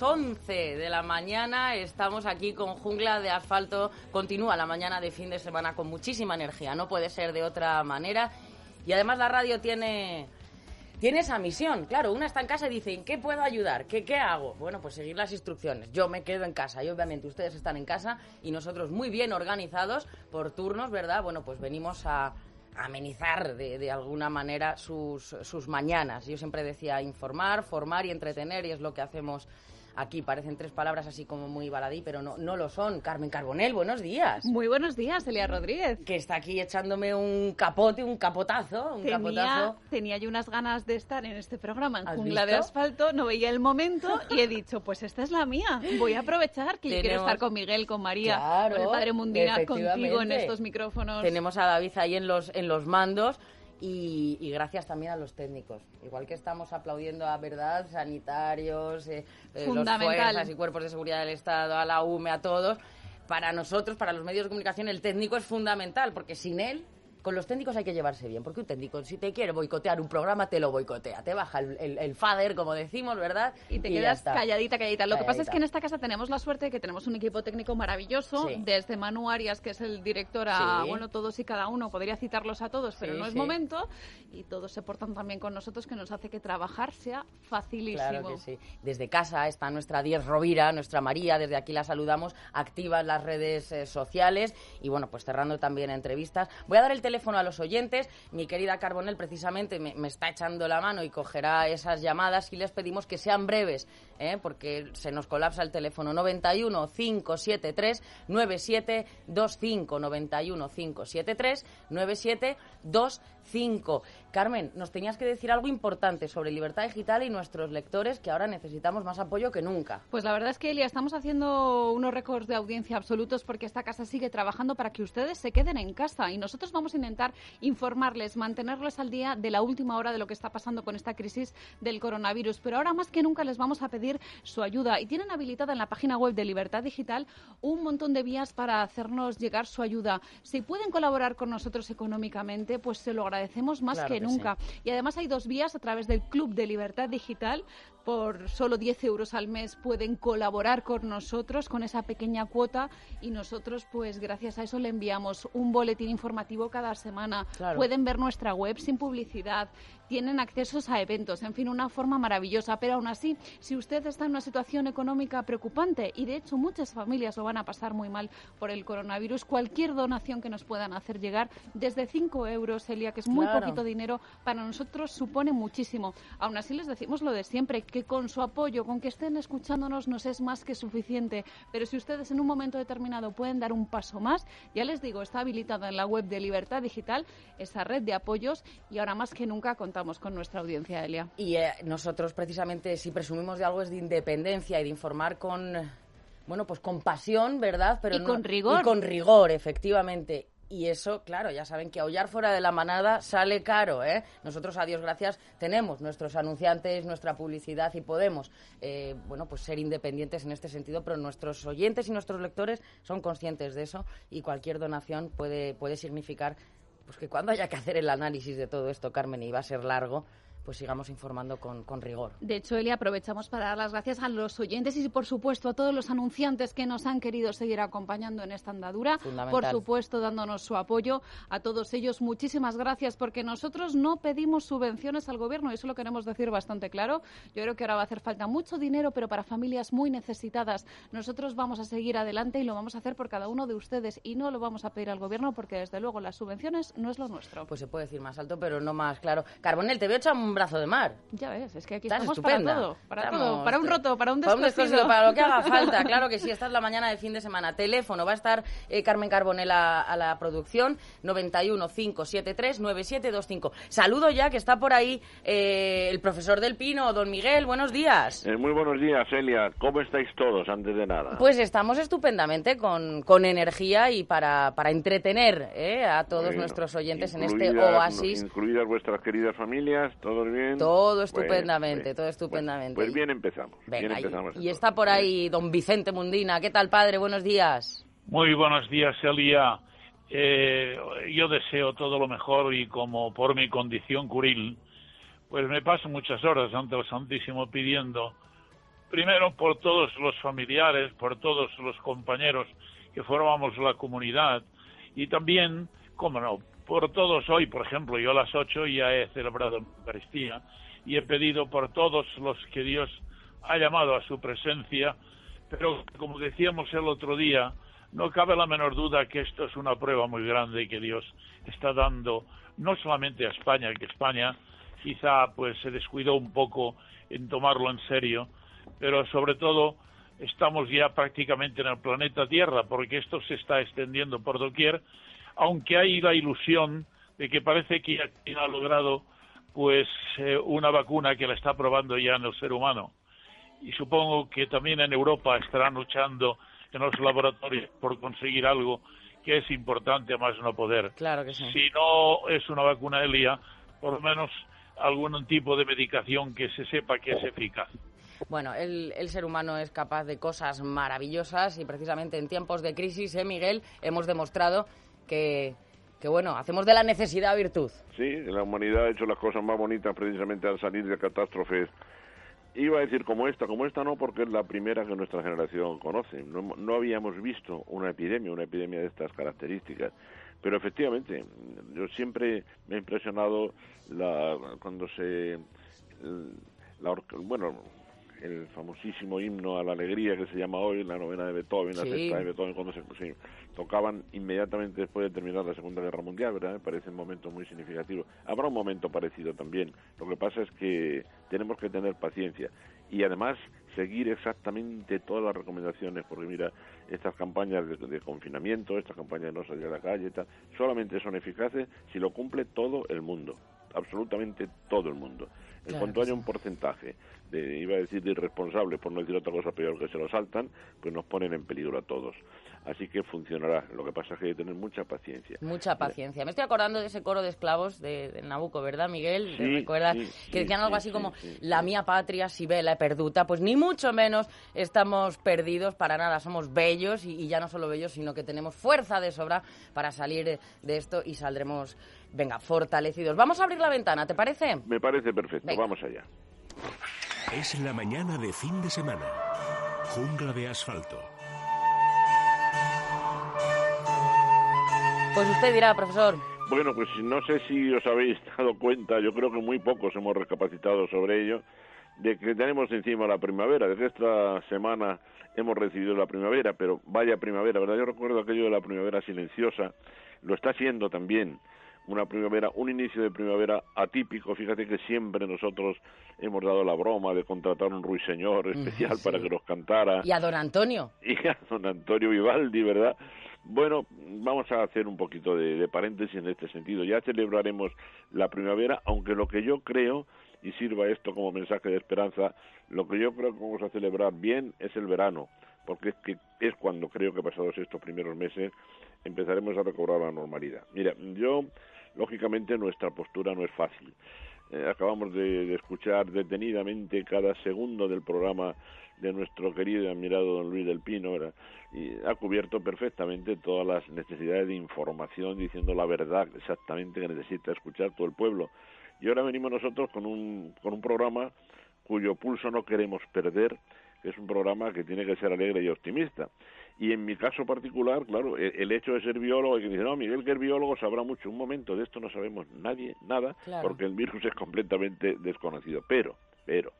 Las 11 de la mañana. Estamos aquí con Jungla de Asfalto. Continúa la mañana de fin de semana con muchísima energía. No puede ser de otra manera. Y además la radio tiene, tiene esa misión. Claro, una está en casa y dice, ¿en qué puedo ayudar? ¿Qué, ¿Qué hago? Bueno, pues seguir las instrucciones. Yo me quedo en casa y obviamente ustedes están en casa y nosotros muy bien organizados por turnos, ¿verdad? Bueno, pues venimos a amenizar de, de, alguna manera sus, sus mañanas. Yo siempre decía informar, formar y entretener y es lo que hacemos aquí. Parecen tres palabras así como muy baladí, pero no, no lo son. Carmen Carbonel, buenos días. Muy buenos días, Elia Rodríguez. Que está aquí echándome un capote, un capotazo, un tenía, capotazo. Tenía yo unas ganas de estar en este programa en ¿Has Jungla de? Asfalto, no veía el momento y he dicho, pues esta es la mía. Voy a aprovechar que yo quiero estar con Miguel, con María, Claro, con el Padre Mundina, contigo en estos micrófonos. Tenemos a David ahí en los, en los mandos y, y gracias también a los técnicos. Igual que estamos aplaudiendo a verdad, sanitarios, eh, eh, los fuerzas y cuerpos de seguridad del Estado, a la UME, a todos. Para nosotros, para los medios de comunicación, el técnico es fundamental porque sin él. Con los técnicos hay que llevarse bien, porque un técnico, si te quiere boicotear un programa, te lo boicotea. Te baja el, el, el fader, como decimos, ¿verdad? Y te quedas calladita, calladita. Lo que pasa es que en esta casa tenemos la suerte de que tenemos un equipo técnico maravilloso, Sí. desde Manu Arias, que es el director, a, Sí. bueno, todos y cada uno, podría citarlos a todos, pero Sí, no es momento, y todos se portan también con nosotros, que nos hace que trabajar sea facilísimo. Claro que sí. Desde casa está nuestra Diez Rovira, nuestra María, desde aquí la saludamos, activa en las redes eh, sociales y bueno, pues cerrando también entrevistas. Voy a dar el teléfono a los oyentes. Mi querida Carbonel precisamente me, me está echando la mano y cogerá esas llamadas y les pedimos que sean breves, ¿eh? porque se nos colapsa el teléfono 91 573 9725 91 573 9725. Carmen, nos tenías que decir algo importante sobre libertad digital y nuestros lectores que ahora necesitamos más apoyo que nunca. Pues la verdad es que, Elia, estamos haciendo unos récords de audiencia absolutos porque esta casa sigue trabajando para que ustedes se queden en casa y nosotros vamos a intentar informarles, mantenerles al día de la última hora de lo que está pasando con esta crisis del coronavirus. Pero ahora más que nunca les vamos a pedir su ayuda y tienen habilitada en la página web de Libertad Digital un montón de vías para hacernos llegar su ayuda. Si pueden colaborar con nosotros económicamente, pues se lo agradecemos más Claro que que nunca. Y además hay dos vías a través del Club de Libertad Digital. Por solo 10 euros al mes pueden colaborar con nosotros con esa pequeña cuota y nosotros, pues gracias a eso, le enviamos un boletín informativo cada semana. Claro. Pueden ver nuestra web sin publicidad, tienen accesos a eventos, en fin, una forma maravillosa. Pero aún así, si usted está en una situación económica preocupante, y de hecho muchas familias lo van a pasar muy mal por el coronavirus, cualquier donación que nos puedan hacer llegar, desde 5 euros, Elia, que es muy Claro. poquito dinero, para nosotros supone muchísimo. Aún así les decimos lo de siempre, que con su apoyo, con que estén escuchándonos, nos es más que suficiente. Pero si ustedes en un momento determinado pueden dar un paso más, ya les digo, está habilitada en la web de Libertad Digital esa red de apoyos y ahora más que nunca contamos con nuestra audiencia, Elia. Y eh, nosotros precisamente si presumimos de algo es de independencia y de informar con bueno, pues con pasión, ¿verdad? Pero Y no- con rigor. Y con rigor, efectivamente. Y eso, claro, ya saben que aullar fuera de la manada sale caro, ¿eh? Nosotros, a Dios gracias, tenemos nuestros anunciantes, nuestra publicidad y podemos, eh, bueno, pues ser independientes en este sentido, pero nuestros oyentes y nuestros lectores son conscientes de eso y cualquier donación puede, puede significar pues que cuando haya que hacer el análisis de todo esto, Carmen, y va a ser largo, pues sigamos informando con, con rigor. De hecho, Elia, aprovechamos para dar las gracias a los oyentes y, por supuesto, a todos los anunciantes que nos han querido seguir acompañando en esta andadura. Por supuesto, dándonos su apoyo. A todos ellos, muchísimas gracias, porque nosotros no pedimos subvenciones al gobierno, y eso lo queremos decir bastante claro. Yo creo que ahora va a hacer falta mucho dinero, pero para familias muy necesitadas. Nosotros vamos a seguir adelante y lo vamos a hacer por cada uno de ustedes, y no lo vamos a pedir al gobierno, porque, desde luego, las subvenciones no es lo nuestro. Pues se puede decir más alto, pero no más claro. Carbonel, te veo hecha un un brazo de mar. Ya ves, es que aquí estamos estupenda. para todo. Para Estamos- todo. Para un roto, para un Para un descosido. descosido, para lo que haga falta, claro que sí. Esta es la mañana de fin de semana. Teléfono, va a estar eh, Carmen Carbonella a la producción, 91 573 9725. Saludo ya que está por ahí eh, el profesor del Pino, don Miguel, buenos días. Eh, muy buenos días, Elia. ¿Cómo estáis todos, antes de nada? Pues estamos estupendamente con, con energía y para, para entretener eh, a todos Bueno, nuestros oyentes en este oasis. Incluidas vuestras queridas familias, ¿todos bien? Todo estupendamente, Bueno, todo bueno. estupendamente. Pues bien empezamos. Venga, bien y- empezamos y, está por ahí don Vicente Mundina. ¿Qué tal, padre? Buenos días. Muy buenos días, Elia. Eh, yo deseo todo lo mejor y como por mi condición curil, pues me paso muchas horas ante el Santísimo pidiendo, primero por todos los familiares, por todos los compañeros que formamos la comunidad y también, cómo no, por todos hoy, por ejemplo, yo a las ocho ya he celebrado Eucaristía y he pedido por todos los que Dios ha llamado a su presencia, pero como decíamos el otro día, no cabe la menor duda que esto es una prueba muy grande que Dios está dando no solamente a España, que España quizá pues se descuidó un poco en tomarlo en serio, pero sobre todo estamos ya prácticamente en el planeta Tierra, porque esto se está extendiendo por doquier, aunque hay la ilusión de que parece que ya ha logrado pues eh, una vacuna que la está probando ya en el ser humano. Y supongo que también en Europa estarán luchando en los laboratorios por conseguir algo que es importante a más no poder. Claro que sí. Si no es una vacuna Elia, por lo menos algún tipo de medicación que se sepa que es eficaz. Bueno, el, el ser humano es capaz de cosas maravillosas y precisamente en tiempos de crisis, ¿eh, Miguel? Hemos demostrado que, que, bueno, hacemos de la necesidad virtud. Sí, la humanidad ha hecho las cosas más bonitas precisamente al salir de catástrofes. Iba a decir como esta, como esta no, porque es la primera que nuestra generación conoce. No, no habíamos visto una epidemia, una epidemia de estas características. Pero efectivamente, yo siempre me ha impresionado la, cuando se... La, bueno, el famosísimo himno a la alegría que se llama hoy, la novena de Beethoven, la sexta de Beethoven, cuando se, se tocaban inmediatamente después de terminar la Segunda Guerra Mundial, ¿verdad? Me parece un momento muy significativo. Habrá un momento parecido también. Lo que pasa es que tenemos que tener paciencia y además seguir exactamente todas las recomendaciones, porque mira, estas campañas de, de confinamiento, estas campañas de no salir a la calle, tal, solamente son eficaces si lo cumple todo el mundo, absolutamente todo el mundo. En Claro cuanto haya un porcentaje de, iba a decir, de irresponsables, por no decir otra cosa peor, que se lo saltan, pues nos ponen en peligro a todos. Así que funcionará. Lo que pasa es que hay que tener mucha paciencia. Mucha paciencia. Me estoy acordando de ese coro de esclavos de, de Nabucco, ¿verdad, Miguel? ¿Te Sí, recuerdas? sí, que decían algo sí, así sí, como, la mía patria si vela perduta. Pues ni mucho menos estamos perdidos para nada. Somos bellos y, y ya no solo bellos, sino que tenemos fuerza de sobra para salir de esto y saldremos, venga, fortalecidos. Vamos a abrir la ventana, ¿te parece? Me parece perfecto. Venga. Vamos allá. Es la mañana de fin de semana. Jungla de asfalto. Pues usted dirá, profesor. Bueno, pues no sé si os habéis dado cuenta, yo creo que muy pocos hemos recapacitado sobre ello, de que tenemos encima la primavera, de que esta semana hemos recibido la primavera, pero vaya primavera, ¿verdad? Yo recuerdo aquello de la primavera silenciosa, lo está siendo también una primavera, un inicio de primavera atípico. Fíjate que siempre nosotros hemos dado la broma de contratar un ruiseñor especial sí. para que nos cantara Y a don Antonio. y a don Antonio Vivaldi, ¿verdad? Bueno, vamos a hacer un poquito de, de paréntesis en este sentido. Ya celebraremos la primavera, aunque lo que yo creo, y sirva esto como mensaje de esperanza, lo que yo creo que vamos a celebrar bien es el verano, porque es que es cuando creo que pasados estos primeros meses empezaremos a recobrar la normalidad. Mira, yo, lógicamente, nuestra postura no es fácil. Eh, acabamos de, escuchar detenidamente cada segundo del programa de nuestro querido y admirado don Luis del Pino, y ha cubierto perfectamente todas las necesidades de información, diciendo la verdad exactamente que necesita escuchar todo el pueblo. Y ahora venimos nosotros con un, con un programa cuyo pulso no queremos perder, que es un programa que tiene que ser alegre y optimista. Y en mi caso particular, claro, el, el hecho de ser biólogo, y que dice, no, Miguel que es biólogo sabrá mucho. Un momento, de esto no sabemos nadie, nada, Claro. porque el virus es completamente desconocido. Pero, pero,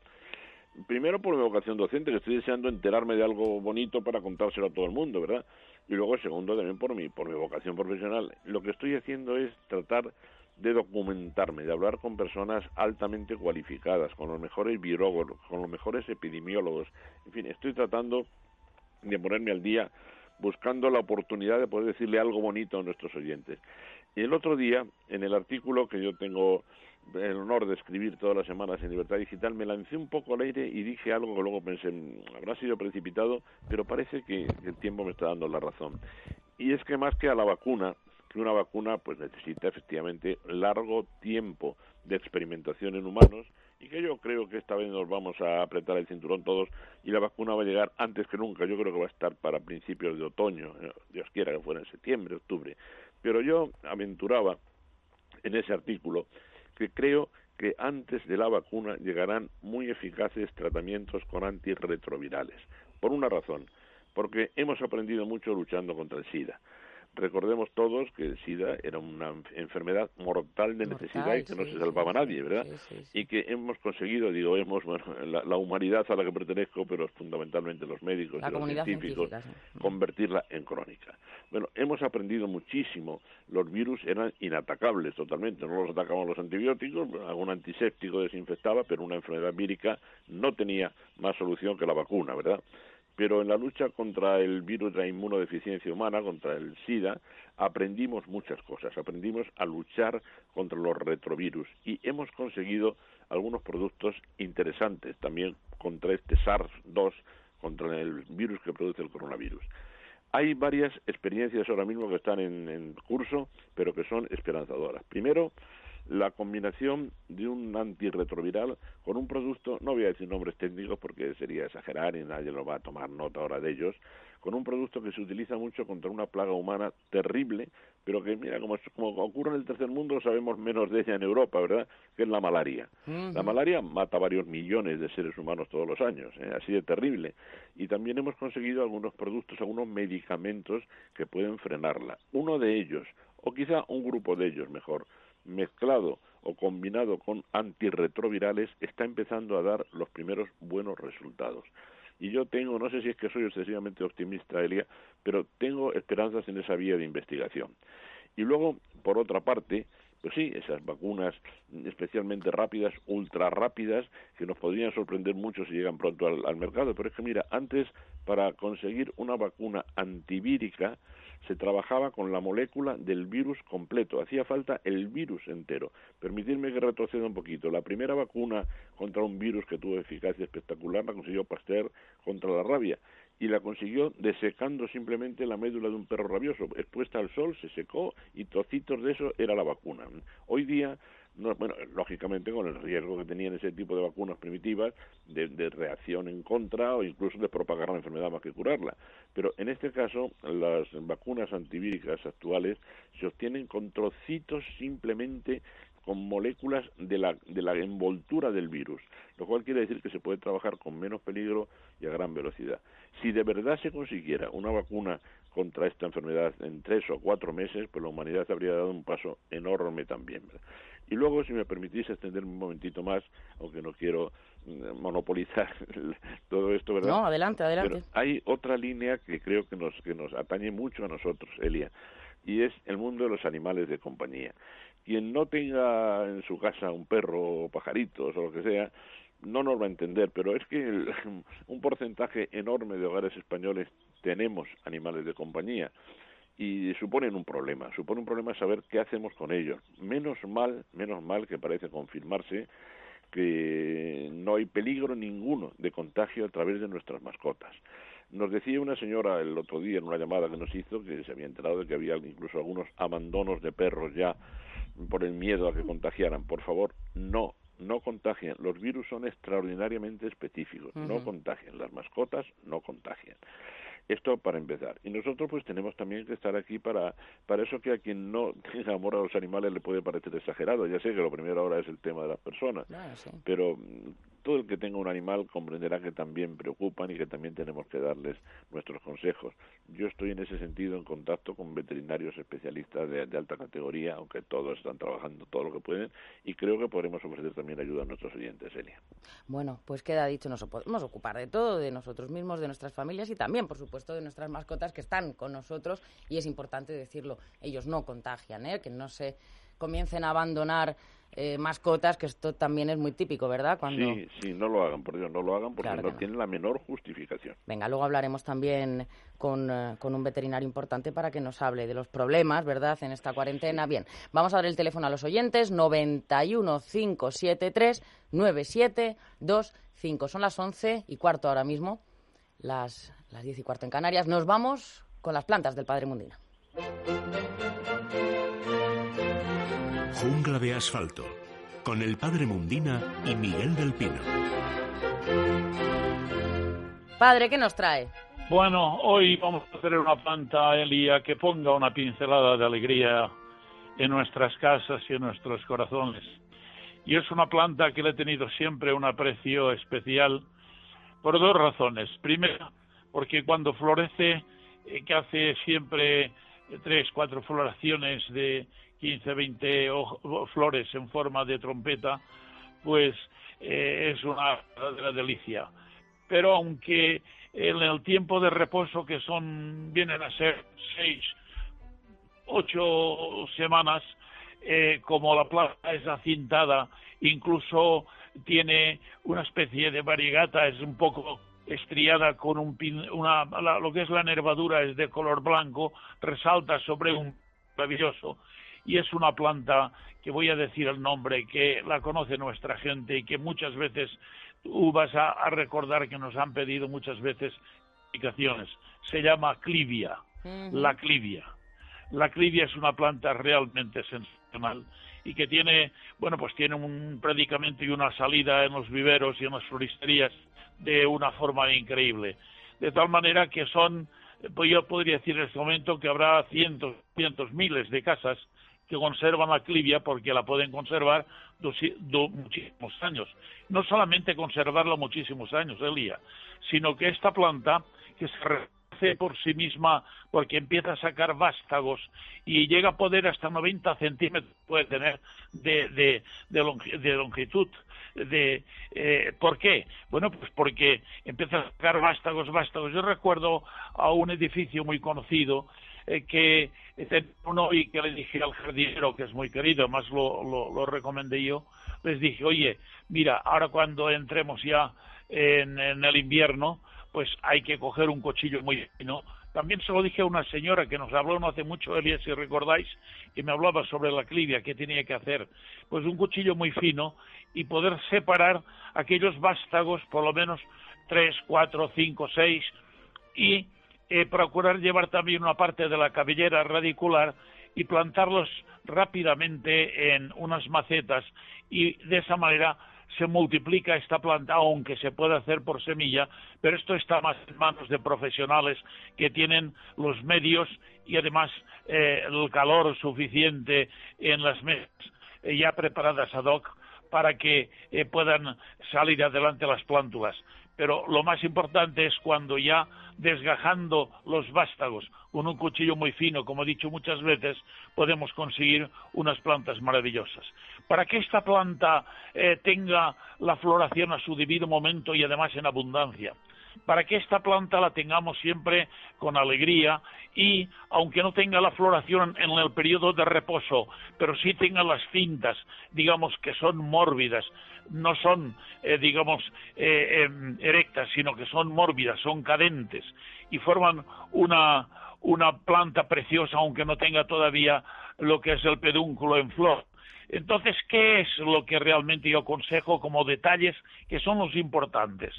primero por mi vocación docente, que estoy deseando enterarme de algo bonito para contárselo a todo el mundo, ¿verdad? Y luego, segundo, también por mi, por mi vocación profesional. Lo que estoy haciendo es tratar de documentarme, de hablar con personas altamente cualificadas, con los mejores virólogos, con los mejores epidemiólogos. En fin, estoy tratando de ponerme al día buscando la oportunidad de poder decirle algo bonito a nuestros oyentes. Y el otro día, en el artículo que yo tengo el honor de escribir todas las semanas en Libertad Digital, me lancé un poco al aire y dije algo que luego pensé, mm, habrá sido precipitado, pero parece que el tiempo me está dando la razón. Y es que más que a la vacuna, que una vacuna pues necesita efectivamente largo tiempo de experimentación en humanos y que yo creo que esta vez nos vamos a apretar el cinturón todos y la vacuna va a llegar antes que nunca. Yo creo que va a estar para principios de otoño, eh, Dios quiera que fuera en septiembre, octubre. Pero yo aventuraba en ese artículo que creo que antes de la vacuna llegarán muy eficaces tratamientos con antirretrovirales. Por una razón, porque hemos aprendido mucho luchando contra el SIDA. Recordemos todos que el SIDA era una enfermedad mortal de necesidad y que no se salvaba a nadie, ¿verdad? y que hemos conseguido, digo, hemos, bueno, la, humanidad a la que pertenezco, pero fundamentalmente los médicos y los científicos, convertirla en crónica. Bueno, hemos aprendido muchísimo. Los virus eran inatacables totalmente, no los atacaban los antibióticos, algún antiséptico desinfectaba, pero una enfermedad vírica no tenía más solución que la vacuna, ¿verdad? Pero en la lucha contra el virus de la inmunodeficiencia humana, contra el SIDA, aprendimos muchas cosas. Aprendimos a luchar contra los retrovirus y hemos conseguido algunos productos interesantes también contra este SARS-2, contra el virus que produce el coronavirus. Hay varias experiencias ahora mismo que están en, en curso, pero que son esperanzadoras. Primero, la combinación de un antirretroviral con un producto, no voy a decir nombres técnicos porque sería exagerar y nadie lo va a tomar nota ahora de ellos, con un producto que se utiliza mucho contra una plaga humana terrible, pero que, mira, como, como ocurre en el tercer mundo, sabemos menos de ella en Europa, ¿verdad? Que es la malaria. La malaria mata varios millones de seres humanos todos los años, ¿eh? así de terrible. Y también hemos conseguido algunos productos, algunos medicamentos que pueden frenarla. Uno de ellos, o quizá un grupo de ellos mejor, mezclado o combinado con antirretrovirales está empezando a dar los primeros buenos resultados. Y yo tengo, no sé si es que soy excesivamente optimista, Elia, pero tengo esperanzas en esa vía de investigación. Y luego, por otra parte, pues sí, esas vacunas especialmente rápidas, ultra rápidas, que nos podrían sorprender mucho si llegan pronto al, al mercado. Pero es que mira, antes para conseguir una vacuna antivírica, se trabajaba con la molécula del virus completo, hacía falta el virus entero. Permitidme que retroceda un poquito. La primera vacuna contra un virus que tuvo eficacia espectacular la consiguió Pasteur contra la rabia y la consiguió desecando simplemente la médula de un perro rabioso. Expuesta al sol, se secó y trocitos de eso era la vacuna. Hoy día bueno, lógicamente con el riesgo que tenían ese tipo de vacunas primitivas de, de, reacción en contra o incluso de propagar la enfermedad más que curarla. Pero en este caso, las vacunas antivíricas actuales se obtienen con trocitos simplemente con moléculas de la, de la envoltura del virus, lo cual quiere decir que se puede trabajar con menos peligro y a gran velocidad. Si de verdad se consiguiera una vacuna contra esta enfermedad en tres o cuatro meses, pues la humanidad habría dado un paso enorme también. Y luego, si me permitís extenderme un momentito más, aunque no quiero mm, monopolizar todo esto, ¿verdad? No, adelante, adelante. Pero hay otra línea que creo que nos, que nos atañe mucho a nosotros, Elia, y es el mundo de los animales de compañía. Quien no tenga en su casa un perro o pajaritos o lo que sea, no nos va a entender, pero es que un porcentaje enorme de hogares españoles tenemos animales de compañía y suponen un problema, supone un problema saber qué hacemos con ellos. Menos mal, menos mal que parece confirmarse que no hay peligro ninguno de contagio a través de nuestras mascotas. Nos decía una señora el otro día en una llamada que nos hizo que se había enterado de que había incluso algunos abandonos de perros ya por el miedo a que contagiaran. Por favor, no, no contagian. Los virus son extraordinariamente específicos, no contagian. Las mascotas no contagian. Esto para empezar. Y nosotros pues tenemos también que estar aquí para, para eso que a quien no tenga amor a los animales le puede parecer exagerado. Ya sé que lo primero ahora es el tema de las personas, pero todo el que tenga un animal comprenderá que también preocupan y que también tenemos que darles nuestros consejos. Yo estoy en ese sentido en contacto con veterinarios especialistas de, alta categoría, aunque todos están trabajando todo lo que pueden, y creo que podremos ofrecer también ayuda a nuestros oyentes, Elia. Bueno, pues queda dicho, nos podemos ocupar de todo, de nosotros mismos, de nuestras familias y también, por supuesto, de nuestras mascotas que están con nosotros, y es importante decirlo, ellos no contagian, ¿eh? que no se comiencen a abandonar eh, mascotas, que esto también es muy típico, ¿verdad? Cuando... Sí, sí, no lo hagan, por Dios, no lo hagan porque no, tienen la menor justificación. Venga, luego hablaremos también con, eh, con, un veterinario importante para que nos hable de los problemas, ¿verdad?, en esta cuarentena. Bien, vamos a dar el teléfono a los oyentes, 91 573 9725. Son las 11 y cuarto ahora mismo, las, las 10 y cuarto en Canarias. Nos vamos con las plantas del Padre Mundina. Jungla de asfalto, con el padre Mundina y Miguel del Pino. Padre, ¿qué nos trae? Bueno, hoy vamos a hacer una planta, Elia, que ponga una pincelada de alegría en nuestras casas y en nuestros corazones. Y es una planta que le he tenido siempre un aprecio especial por dos razones. Primero, porque cuando florece, eh, que hace siempre tres, cuatro floraciones de 15, 20 flores en forma de trompeta, pues eh, es una verdadera delicia. Pero aunque en el tiempo de reposo, que son vienen a ser seis, ocho semanas, eh, como la planta es acintada, incluso tiene una especie de variegata, es un poco estriada con un una, lo que es la nervadura es de color blanco, resalta sobre un maravilloso y es una planta que voy a decir el nombre, que la conoce nuestra gente y que muchas veces tú vas a, recordar que nos han pedido muchas veces explicaciones. Se llama clivia, la clivia. La clivia es una planta realmente sensacional y que tiene, bueno, pues tiene un predicamento y una salida en los viveros y en las floristerías de una forma increíble. De tal manera que son, pues yo podría decir en este momento que habrá cientos, cientos, miles de casas que conservan la clivia porque la pueden conservar muchísimos años. No solamente conservarla muchísimos años, Elia, sino que esta planta, que se rehace por sí misma porque empieza a sacar vástagos y llega a poder hasta 90 centímetros, puede tener de, de, longitud. De, eh, ¿Por qué? Bueno, pues porque empieza a sacar vástagos, vástagos. Yo recuerdo a un edificio muy conocido eh, que uno y que le dije al jardinero, que es muy querido, además lo, lo, recomendé yo, les dije, oye, mira, ahora cuando entremos ya en, el invierno, pues hay que coger un cuchillo muy fino. También se lo dije a una señora que nos habló no hace mucho, Elia, si recordáis, que me hablaba sobre la clivia, que tenía que hacer. Pues un cuchillo muy fino y poder separar aquellos vástagos, por lo menos tres, cuatro, cinco, seis, y eh, procurar llevar también una parte de la cabellera radicular y plantarlos rápidamente en unas macetas. Y de esa manera se multiplica esta planta, aunque se puede hacer por semilla, pero esto está más en manos de profesionales que tienen los medios y además eh, el calor suficiente en las mesas eh, ya preparadas ad hoc para que puedan salir adelante las plántulas pero lo más importante es cuando ya desgajando los vástagos con un cuchillo muy fino, como he dicho muchas veces, podemos conseguir unas plantas maravillosas. Para que esta planta eh, tenga la floración a su debido momento y además en abundancia, para que esta planta la tengamos siempre con alegría y aunque no tenga la floración en el periodo de reposo, pero sí tenga las cintas, digamos que son mórbidas, no son, eh, digamos, eh, em, erectas, sino que son mórbidas, son cadentes y forman una, una planta preciosa, aunque no tenga todavía lo que es el pedúnculo en flor. Entonces, ¿qué es lo que realmente yo aconsejo como detalles que son los importantes?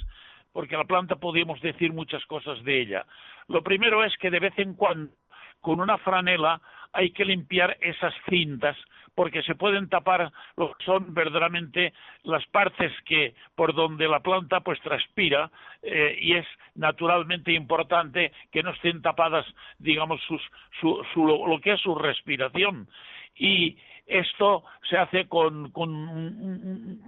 Porque la planta podemos decir muchas cosas de ella. Lo primero es que de vez en cuando, con una franela, hay que limpiar esas cintas porque se pueden tapar lo que son verdaderamente las partes que por donde la planta pues transpira eh, y es naturalmente importante que no estén tapadas digamos sus, su, su, lo que es su respiración y esto se hace con,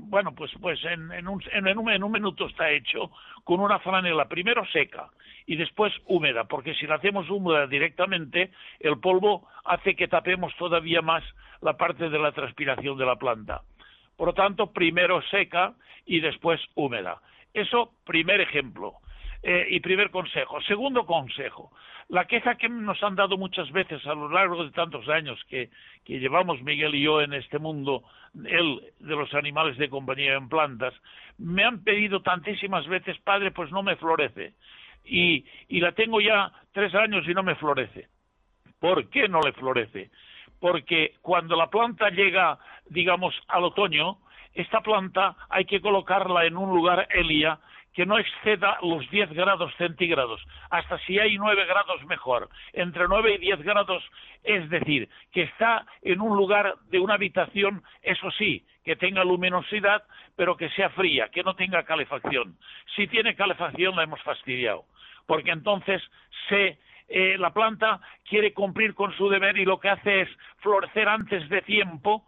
bueno, pues, pues en, en, un, en, en un minuto está hecho con una franela primero seca y después húmeda, porque si la hacemos húmeda directamente, el polvo hace que tapemos todavía más la parte de la transpiración de la planta. Por lo tanto, primero seca y después húmeda. Eso, primer ejemplo. Eh, y primer consejo. Segundo consejo, la queja que nos han dado muchas veces a lo largo de tantos años que, llevamos Miguel y yo en este mundo, él de los animales de compañía en plantas, me han pedido tantísimas veces, padre, pues no me florece. Y, y la tengo ya tres años y no me florece. ¿Por qué no le florece? Porque cuando la planta llega, digamos, al otoño, esta planta hay que colocarla en un lugar, Elia, que no exceda los 10 grados centígrados. Hasta si hay 9 grados mejor. Entre 9 y 10 grados, es decir, que está en un lugar de una habitación, eso sí, que tenga luminosidad, pero que sea fría, que no tenga calefacción. Si tiene calefacción, la hemos fastidiado. Porque entonces se eh, la planta quiere cumplir con su deber y lo que hace es florecer antes de tiempo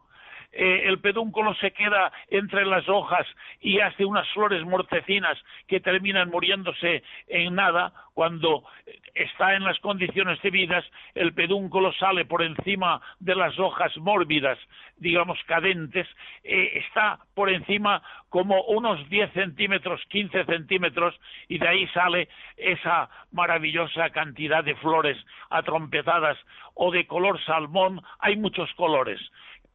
eh, el pedúnculo se queda entre las hojas y hace unas flores mortecinas que terminan muriéndose en nada, cuando está en las condiciones debidas, el pedúnculo sale por encima de las hojas mórbidas, digamos cadentes, eh, está por encima como unos 10 centímetros, 15 centímetros, y de ahí sale esa maravillosa cantidad de flores atrompetadas o de color salmón, hay muchos colores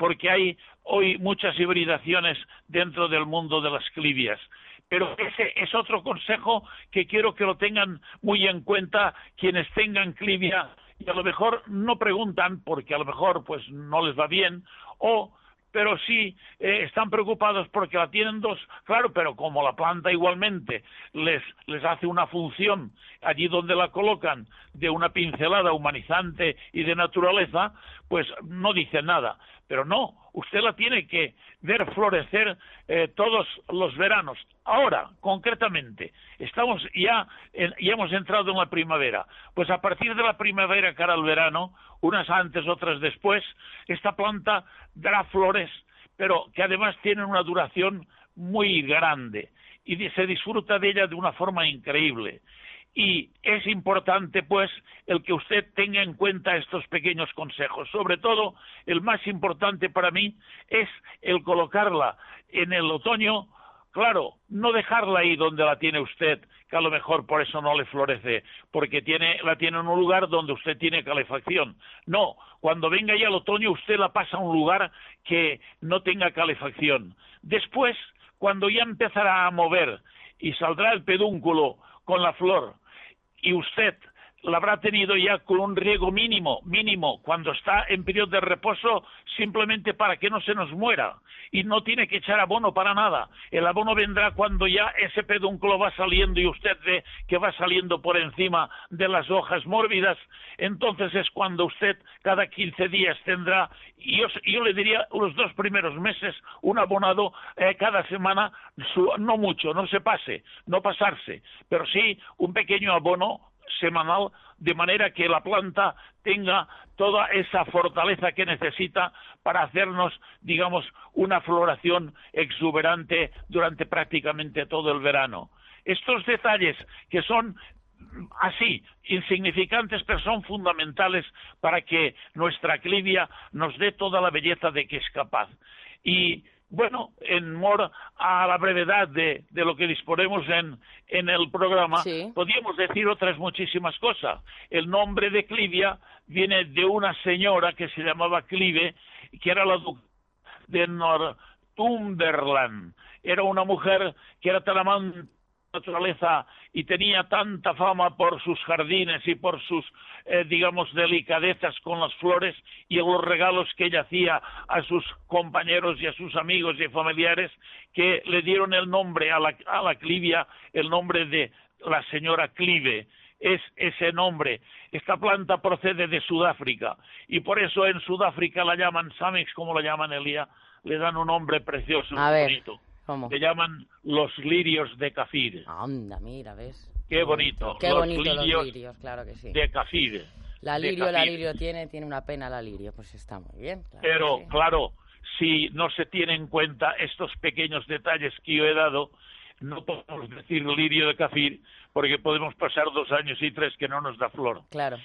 porque hay hoy muchas hibridaciones dentro del mundo de las clivias. Pero ese es otro consejo que quiero que lo tengan muy en cuenta quienes tengan clivia y a lo mejor no preguntan porque a lo mejor pues no les va bien o pero sí eh, están preocupados porque la tienen dos, claro, pero como la planta igualmente les, les hace una función allí donde la colocan de una pincelada humanizante y de naturaleza, pues no dice nada. Pero no, usted la tiene que ver florecer eh, todos los veranos. Ahora, concretamente, estamos ya, ya hemos entrado en la primavera. Pues a partir de la primavera cara al verano, unas antes, otras después, esta planta dará flores, pero que además tienen una duración muy grande y se disfruta de ella de una forma increíble. Y es importante, pues, el que usted tenga en cuenta estos pequeños consejos. Sobre todo, el más importante para mí es el colocarla en el otoño, claro, no dejarla ahí donde la tiene usted, que a lo mejor por eso no le florece, porque tiene, la tiene en un lugar donde usted tiene calefacción. No, cuando venga ya el otoño usted la pasa a un lugar que no tenga calefacción. Después, cuando ya empezará a mover y saldrá el pedúnculo con la flor, y usted la habrá tenido ya con un riego mínimo, mínimo, cuando está en periodo de reposo, simplemente para que no se nos muera. Y no tiene que echar abono para nada. El abono vendrá cuando ya ese pedúnculo va saliendo y usted ve que va saliendo por encima de las hojas mórbidas. Entonces es cuando usted cada 15 días tendrá, y yo, le diría los dos primeros meses, un abonado eh, cada semana, no mucho, no se pase, no pasarse, pero sí un pequeño abono semanal, de manera que la planta tenga toda esa fortaleza que necesita para hacernos, digamos, una floración exuberante durante prácticamente todo el verano. Estos detalles que son así, insignificantes, pero son fundamentales para que nuestra clivia nos dé toda la belleza de que es capaz. Y bueno, en mor a la brevedad de, lo que disponemos en, en el programa, podríamos decir otras muchísimas cosas. El nombre de Clivia viene de una señora que se llamaba Clive, que era la duquesa de Northumberland. Era una mujer que era tan amante naturaleza y tenía tanta fama por sus jardines y por sus, eh, digamos, delicadezas con las flores y los regalos que ella hacía a sus compañeros y a sus amigos y familiares que le dieron el nombre a la, a la clivia, el nombre de la señora Clive es ese nombre. Esta planta procede de Sudáfrica y por eso en Sudáfrica la llaman Samex, como la llaman Elia, le dan un nombre precioso, bonito. Se llaman los lirios de Cafir. Anda, mira, ¿ves? Qué bonito. Qué bonito los lirios, claro que sí. De Cafir. La lirio, la lirio tiene, tiene una pena la lirio, pues está muy bien. Pero, claro, si no se tienen en cuenta estos pequeños detalles que yo he dado, no podemos decir lirio de Cafir, porque podemos pasar dos años y tres que no nos da flor. Claro.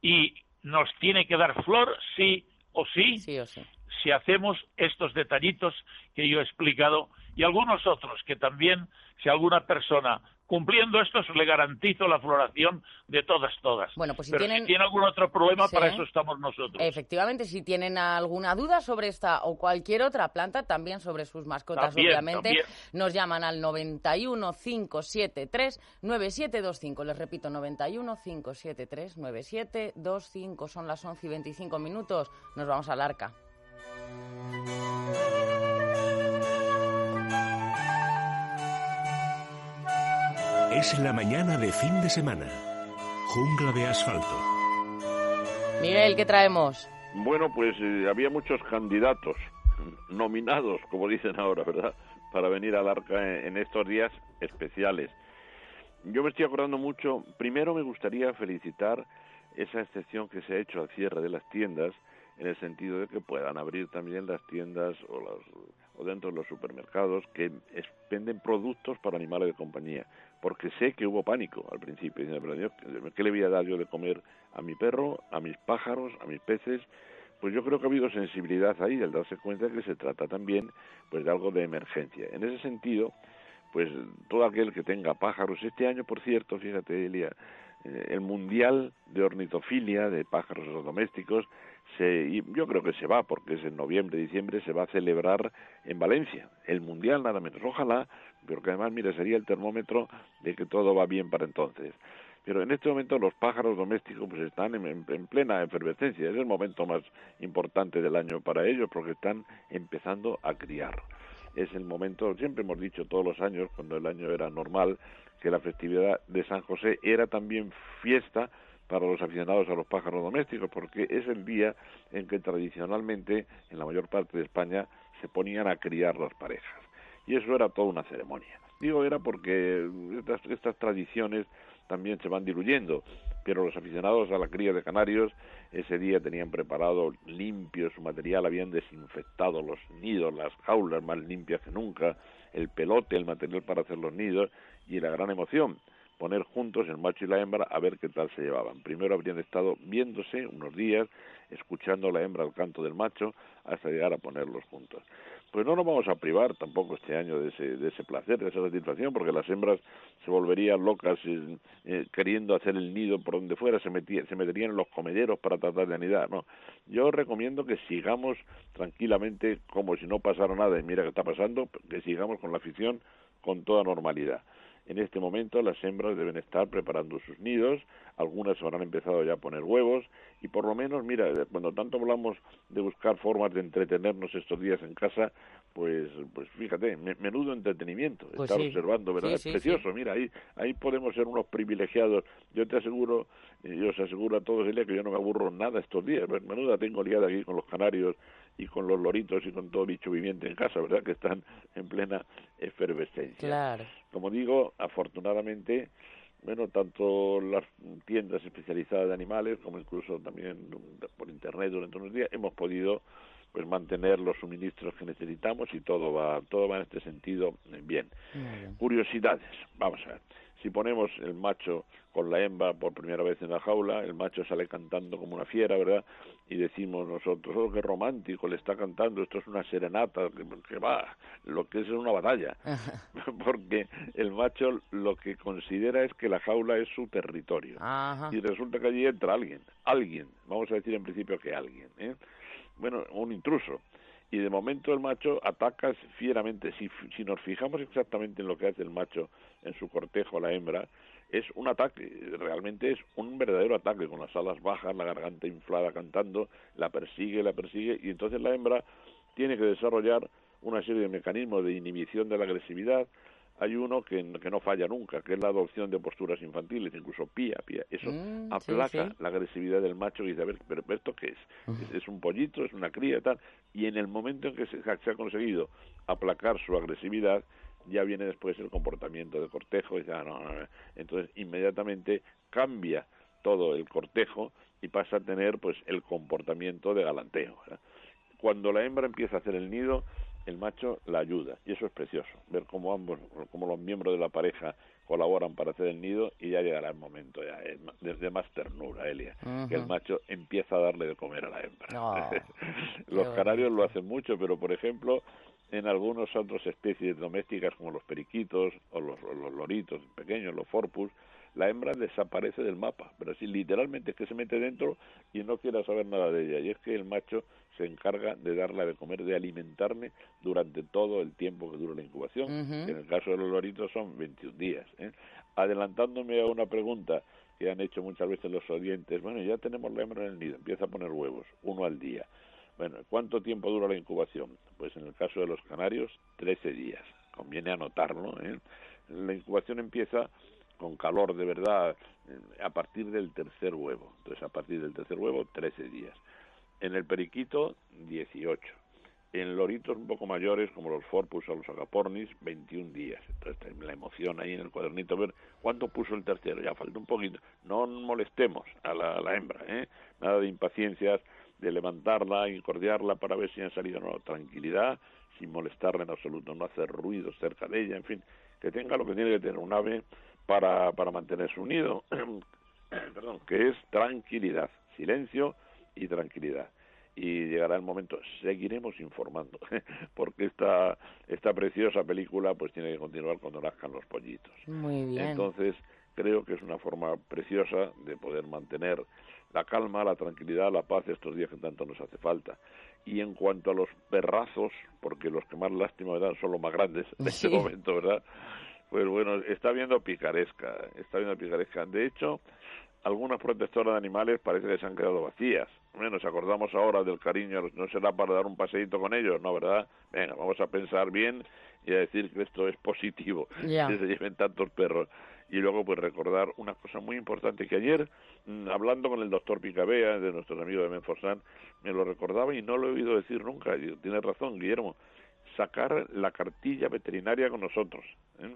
Y nos tiene que dar flor sí o sí. Sí o sí si hacemos estos detallitos que yo he explicado y algunos otros que también, si alguna persona cumpliendo esto le garantizo la floración de todas, todas. Bueno, pues si Pero tienen... si tiene algún otro problema, Sí. para eso estamos nosotros. Efectivamente, si tienen alguna duda sobre esta o cualquier otra planta, también sobre sus mascotas, También, obviamente, también. nos llaman al 91 573 9725. Les repito, 91 573 9725. Son las 11 y 25 minutos. Nos vamos al arca. Es la mañana de fin de semana. Jungla de asfalto. Miguel, ¿qué traemos? Bueno, pues eh, había muchos candidatos nominados, como dicen ahora, ¿verdad? Para venir al arca en, en estos días especiales. Yo me estoy acordando mucho, primero me gustaría felicitar esa excepción que se ha hecho al cierre de las tiendas, en el sentido de que puedan abrir también las tiendas o, las- o dentro de los supermercados que venden productos para animales de compañía. Porque sé que hubo pánico al principio. Dicen, "Pero Dios, ¿Qué le voy a dar yo de comer a mi perro, a mis pájaros, a mis peces? Pues yo creo que ha habido sensibilidad ahí, al darse cuenta que se trata también pues de algo de emergencia. En ese sentido, pues todo aquel que tenga pájaros, este año, por cierto, fíjate, Elia, eh, el Mundial de Ornitofilia, de pájaros domésticos, se, yo creo que se va, porque es en noviembre, diciembre, se va a celebrar en Valencia. El Mundial, nada menos. Ojalá, pero que además, mira, sería el termómetro de que todo va bien para entonces. Pero en este momento los pájaros domésticos pues están en plena efervescencia. Es el momento más importante del año para ellos porque están empezando a criar. Es el momento, siempre hemos dicho todos los años, cuando el año era normal, que la festividad de San José era también fiesta para los aficionados a los pájaros domésticos, porque es el día en que tradicionalmente en la mayor parte de España se ponían a criar las parejas. Y eso era toda una ceremonia. Digo era porque estas, estas tradiciones también se van diluyendo, pero los aficionados a la cría de canarios ese día tenían preparado limpio su material, habían desinfectado los nidos, las jaulas más limpias que nunca, el pelote, el material para hacer los nidos y la gran emoción, poner juntos el macho y la hembra a ver qué tal se llevaban. Primero habrían estado viéndose unos días, escuchando la hembra al canto del macho, hasta llegar a ponerlos juntos. Pues no nos vamos a privar tampoco este año de ese, de ese placer, de esa satisfacción, porque las hembras se volverían locas eh, eh, queriendo hacer el nido por donde fuera, se, metía- se meterían en los comederos para tratar de anidar. No, yo recomiendo que sigamos tranquilamente como si no pasara nada, y mira que está pasando, que sigamos con la afición con toda normalidad. En este momento las hembras deben estar preparando sus nidos, algunas habrán empezado ya a poner huevos y por lo menos, mira, cuando tanto hablamos de buscar formas de entretenernos estos días en casa, pues, pues fíjate, me- menudo entretenimiento, Pues estar sí. observando, ¿verdad? Sí, es sí, precioso, mira, ahí, ahí podemos ser unos privilegiados. Yo te aseguro, y yo os aseguro a todos, Elia, que yo no me aburro nada estos días. Menuda tengo liada aquí con los canarios y con los loritos y con todo bicho viviente en casa, ¿verdad? Que están en plena efervescencia. Claro. Como digo, afortunadamente, bueno, tanto las tiendas especializadas de animales como incluso también por internet durante unos días hemos podido pues mantener los suministros que necesitamos y todo va todo va en este sentido bien. Curiosidades, vamos a ver. Si ponemos el macho con la hembra por primera vez en la jaula, el macho sale cantando como una fiera, ¿verdad? Y decimos nosotros, oh, qué romántico, le está cantando, esto es una serenata, que, que va, lo que es una batalla. Porque el macho lo que considera es que la jaula es su territorio. Ajá. Y resulta que allí entra alguien, alguien, vamos a decir en principio que alguien, ¿eh? bueno, un intruso. Y de momento el macho ataca fieramente. Si, si nos fijamos exactamente en lo que hace el macho en su cortejo a la hembra, es un ataque, realmente es un verdadero ataque, con las alas bajas, la garganta inflada cantando, la persigue, la persigue, y entonces la hembra tiene que desarrollar una serie de mecanismos de inhibición de la agresividad. Hay uno que, que no falla nunca, que es la adopción de posturas infantiles, incluso pía, pía. Eso Mm, aplaca sí. la agresividad del macho y dice, a ver, pero ¿esto qué es? ¿Es, es un pollito, es una cría y tal. Y en el momento en que se, se ha conseguido aplacar su agresividad, ya viene después el comportamiento de cortejo y dice, ah, no, no, no. entonces inmediatamente cambia todo el cortejo y pasa a tener pues el comportamiento de galanteo. ¿verdad? Cuando la hembra empieza a hacer el nido, el macho la ayuda y eso es precioso, ver cómo ambos, cómo los miembros de la pareja colaboran para hacer el nido y ya llegará el momento ya eh, de, más ternura, Elia, que el macho empieza a darle de comer a la hembra. Los canarios lo hacen mucho, pero por ejemplo, en algunas otras especies domésticas como los periquitos o los, loritos pequeños, los forpus, la hembra desaparece del mapa, pero así literalmente es que se mete dentro y no quiere saber nada de ella. Y es que el macho se encarga de darle de comer, de alimentarme durante todo el tiempo que dura la incubación. En el caso de los loritos son 21 días. ¿eh? Adelantándome a una pregunta que han hecho muchas veces los oyentes, bueno, ya tenemos la hembra en el nido, empieza a poner huevos, uno al día. Bueno, ¿cuánto tiempo dura la incubación? Pues en el caso de los canarios, 13 días. Conviene anotarlo. ¿eh? La incubación empieza con calor de verdad eh, a partir del tercer huevo. Entonces, a partir del tercer huevo, 13 días. En el periquito, 18. En loritos un poco mayores, como los forpus o los agapornis, 21 días. Entonces, la emoción ahí en el cuadernito, ver cuánto puso el tercero. Ya falta un poquito. No molestemos a la, a la hembra, ¿eh? Nada de impaciencias de levantarla, incordiarla para ver si han salido o no. Tranquilidad, sin molestarla en absoluto, no hacer ruido cerca de ella, en fin, que tenga lo que tiene que tener un ave para, para mantener su nido, perdón, que es tranquilidad, silencio y tranquilidad. Y llegará el momento, seguiremos informando, porque esta, esta preciosa película pues tiene que continuar cuando nazcan los pollitos. Muy bien. Entonces, creo que es una forma preciosa de poder mantener la calma, la tranquilidad, la paz estos días que tanto nos hace falta. Y en cuanto a los perrazos, porque los que más lástima me dan son los más grandes en este momento, ¿verdad? Pues bueno, está viendo picaresca, está viendo picaresca. De hecho, algunas protectoras de animales parece que se han quedado vacías. Nos acordamos ahora del cariño, no será para dar un paseíto con ellos, ¿no, verdad? Venga, vamos a pensar bien y a decir que esto es positivo, que se lleven tantos perros y luego pues recordar una cosa muy importante que ayer mm, hablando con el doctor Picabea de nuestros amigos de Menforsan me lo recordaba y no lo he oído decir nunca y tiene razón Guillermo sacar la cartilla veterinaria con nosotros ¿eh?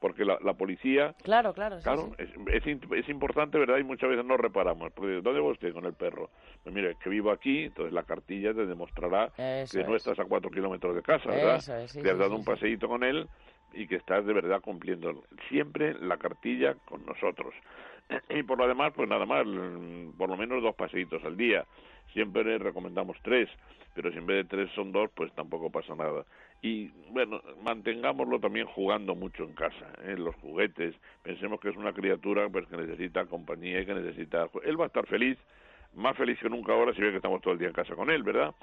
Porque la, la, policía claro claro claro Es, es, importante verdad y muchas veces no reparamos porque dónde va usted con el perro pues mire que vivo aquí entonces la cartilla te demostrará que no estás a cuatro kilómetros de casa verdad que has dado un paseíto con él y que estás de verdad cumpliendo siempre la cartilla con nosotros. Y por lo demás, pues nada más, por lo menos dos paseitos al día. Siempre recomendamos tres, pero si en vez de tres son dos, pues tampoco pasa nada. Y bueno, mantengámoslo también jugando mucho en casa, en ¿eh? los juguetes. Pensemos que es una criatura pues que necesita compañía y que necesita... Él va a estar feliz, más feliz que nunca ahora si ve que estamos todo el día en casa con él, ¿verdad?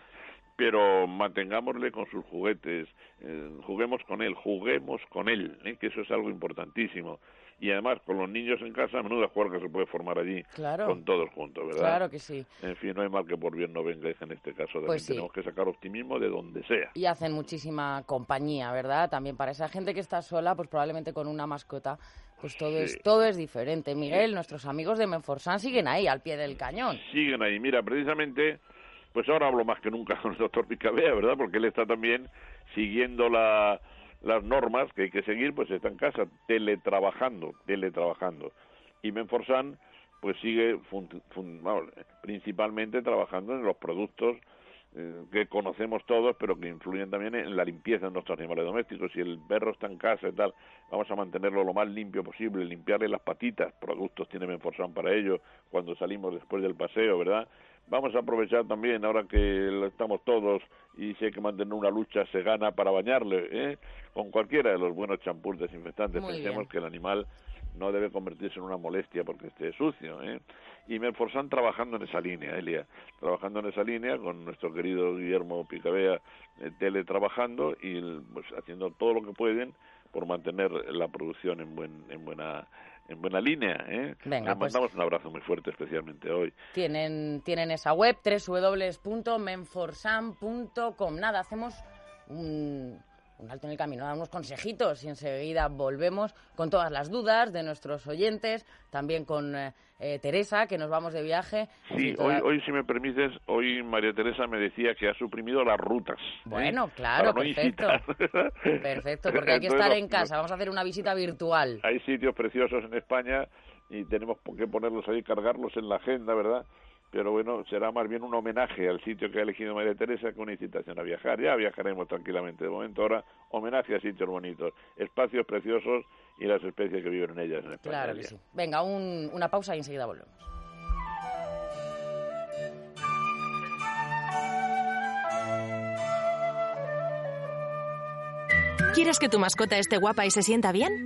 pero mantengámosle con sus juguetes, eh, juguemos con él, juguemos con él, ¿eh? que eso es algo importantísimo. Y además, con los niños en casa, a menudo juego que se puede formar allí, con todos juntos, ¿verdad? Claro que sí. En fin, no hay mal que por bien no venga, en este caso. Pues Tenemos que sacar optimismo de donde sea. Y hacen muchísima compañía, ¿verdad? También para esa gente que está sola, pues probablemente con una mascota, pues todo es todo es diferente. Miguel, nuestros amigos de Menforsan siguen ahí, al pie del cañón. Siguen ahí. Mira, precisamente pues ahora hablo más que nunca con el doctor Picabea, ¿verdad? Porque él está también siguiendo las normas que hay que seguir, pues está en casa, teletrabajando, teletrabajando. Y Menforsan, pues sigue principalmente trabajando en los productos eh, que conocemos todos, pero que influyen también en la limpieza de nuestros animales domésticos. Si el perro está en casa y tal, vamos a mantenerlo lo más limpio posible, limpiarle las patitas, productos tiene Menforsan para ello, cuando salimos después del paseo, ¿verdad? Vamos a aprovechar también, ahora que estamos todos y si hay que mantener una lucha, se gana para bañarle, ¿eh? con cualquiera de los buenos champús desinfectantes. Pensemos que el animal no debe convertirse en una molestia porque esté sucio. ¿eh? Y me esforzan trabajando en esa línea, Elia, trabajando en esa línea con nuestro querido Guillermo Picabea, eh, teletrabajando y pues, haciendo todo lo que pueden por mantener la producción en, buen, en buena en buena línea. ¿eh? Venga, pues mandamos un abrazo muy fuerte, especialmente hoy. Tienen, tienen esa web, www.menforsam.com. Nada, hacemos un un alto en el camino, damos unos consejitos y enseguida volvemos con todas las dudas de nuestros oyentes, también con eh, eh, Teresa, que nos vamos de viaje. Sí, hoy, hoy, si me permites, hoy María Teresa me decía que ha suprimido las rutas. ¿eh? Bueno, claro, perfecto. perfecto, porque hay que estar en casa, vamos a hacer una visita virtual. Hay sitios preciosos en España y tenemos que ponerlos ahí, cargarlos en la agenda, ¿verdad? Pero bueno, será más bien un homenaje al sitio que ha elegido María Teresa que una incitación a viajar. Ya viajaremos tranquilamente. De momento ahora, homenaje a sitios bonitos, espacios preciosos y las especies que viven en ellas. En claro que sí. Venga, una pausa y enseguida volvemos. ¿Quieres que tu mascota esté guapa y se sienta bien?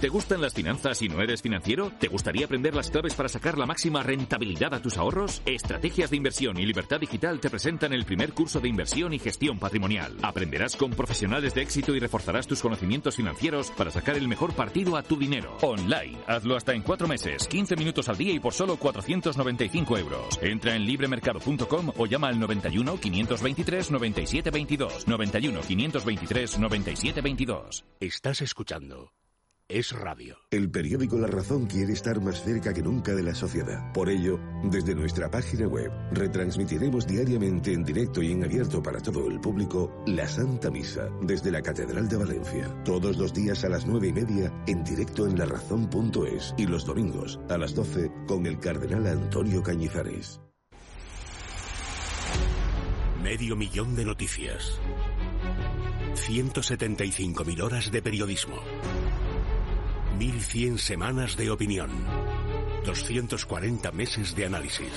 ¿Te gustan las finanzas y no eres financiero? ¿Te gustaría aprender las claves para sacar la máxima rentabilidad a tus ahorros? Estrategias de Inversión y Libertad Digital te presentan el primer curso de inversión y gestión patrimonial. Aprenderás con profesionales de éxito y reforzarás tus conocimientos financieros para sacar el mejor partido a tu dinero. Online. Hazlo hasta en cuatro meses, 15 minutos al día y por solo 495 euros. Entra en libremercado.com o llama al 91 523 9722. 91 523 9722. Estás escuchando es radio. El periódico La Razón quiere estar más cerca que nunca de la sociedad. Por ello, desde nuestra página web, retransmitiremos diariamente en directo y en abierto para todo el público la Santa Misa desde la Catedral de Valencia. Todos los días a las nueve y media en directo en larazón.es y los domingos a las doce con el Cardenal Antonio Cañizares. Medio millón de noticias. 175.000 horas de periodismo. 1100 semanas de opinión. 240 meses de análisis.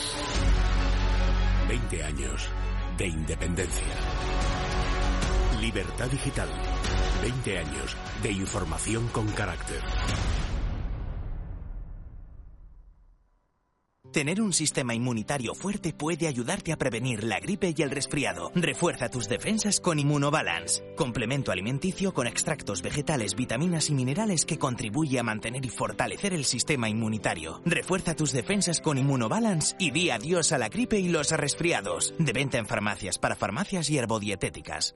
20 años de independencia. Libertad digital. 20 años de información con carácter. Tener un sistema inmunitario fuerte puede ayudarte a prevenir la gripe y el resfriado. Refuerza tus defensas con Immunobalance, complemento alimenticio con extractos vegetales, vitaminas y minerales que contribuye a mantener y fortalecer el sistema inmunitario. Refuerza tus defensas con Immunobalance y di adiós a la gripe y los resfriados. De venta en farmacias, para farmacias y herbodietéticas.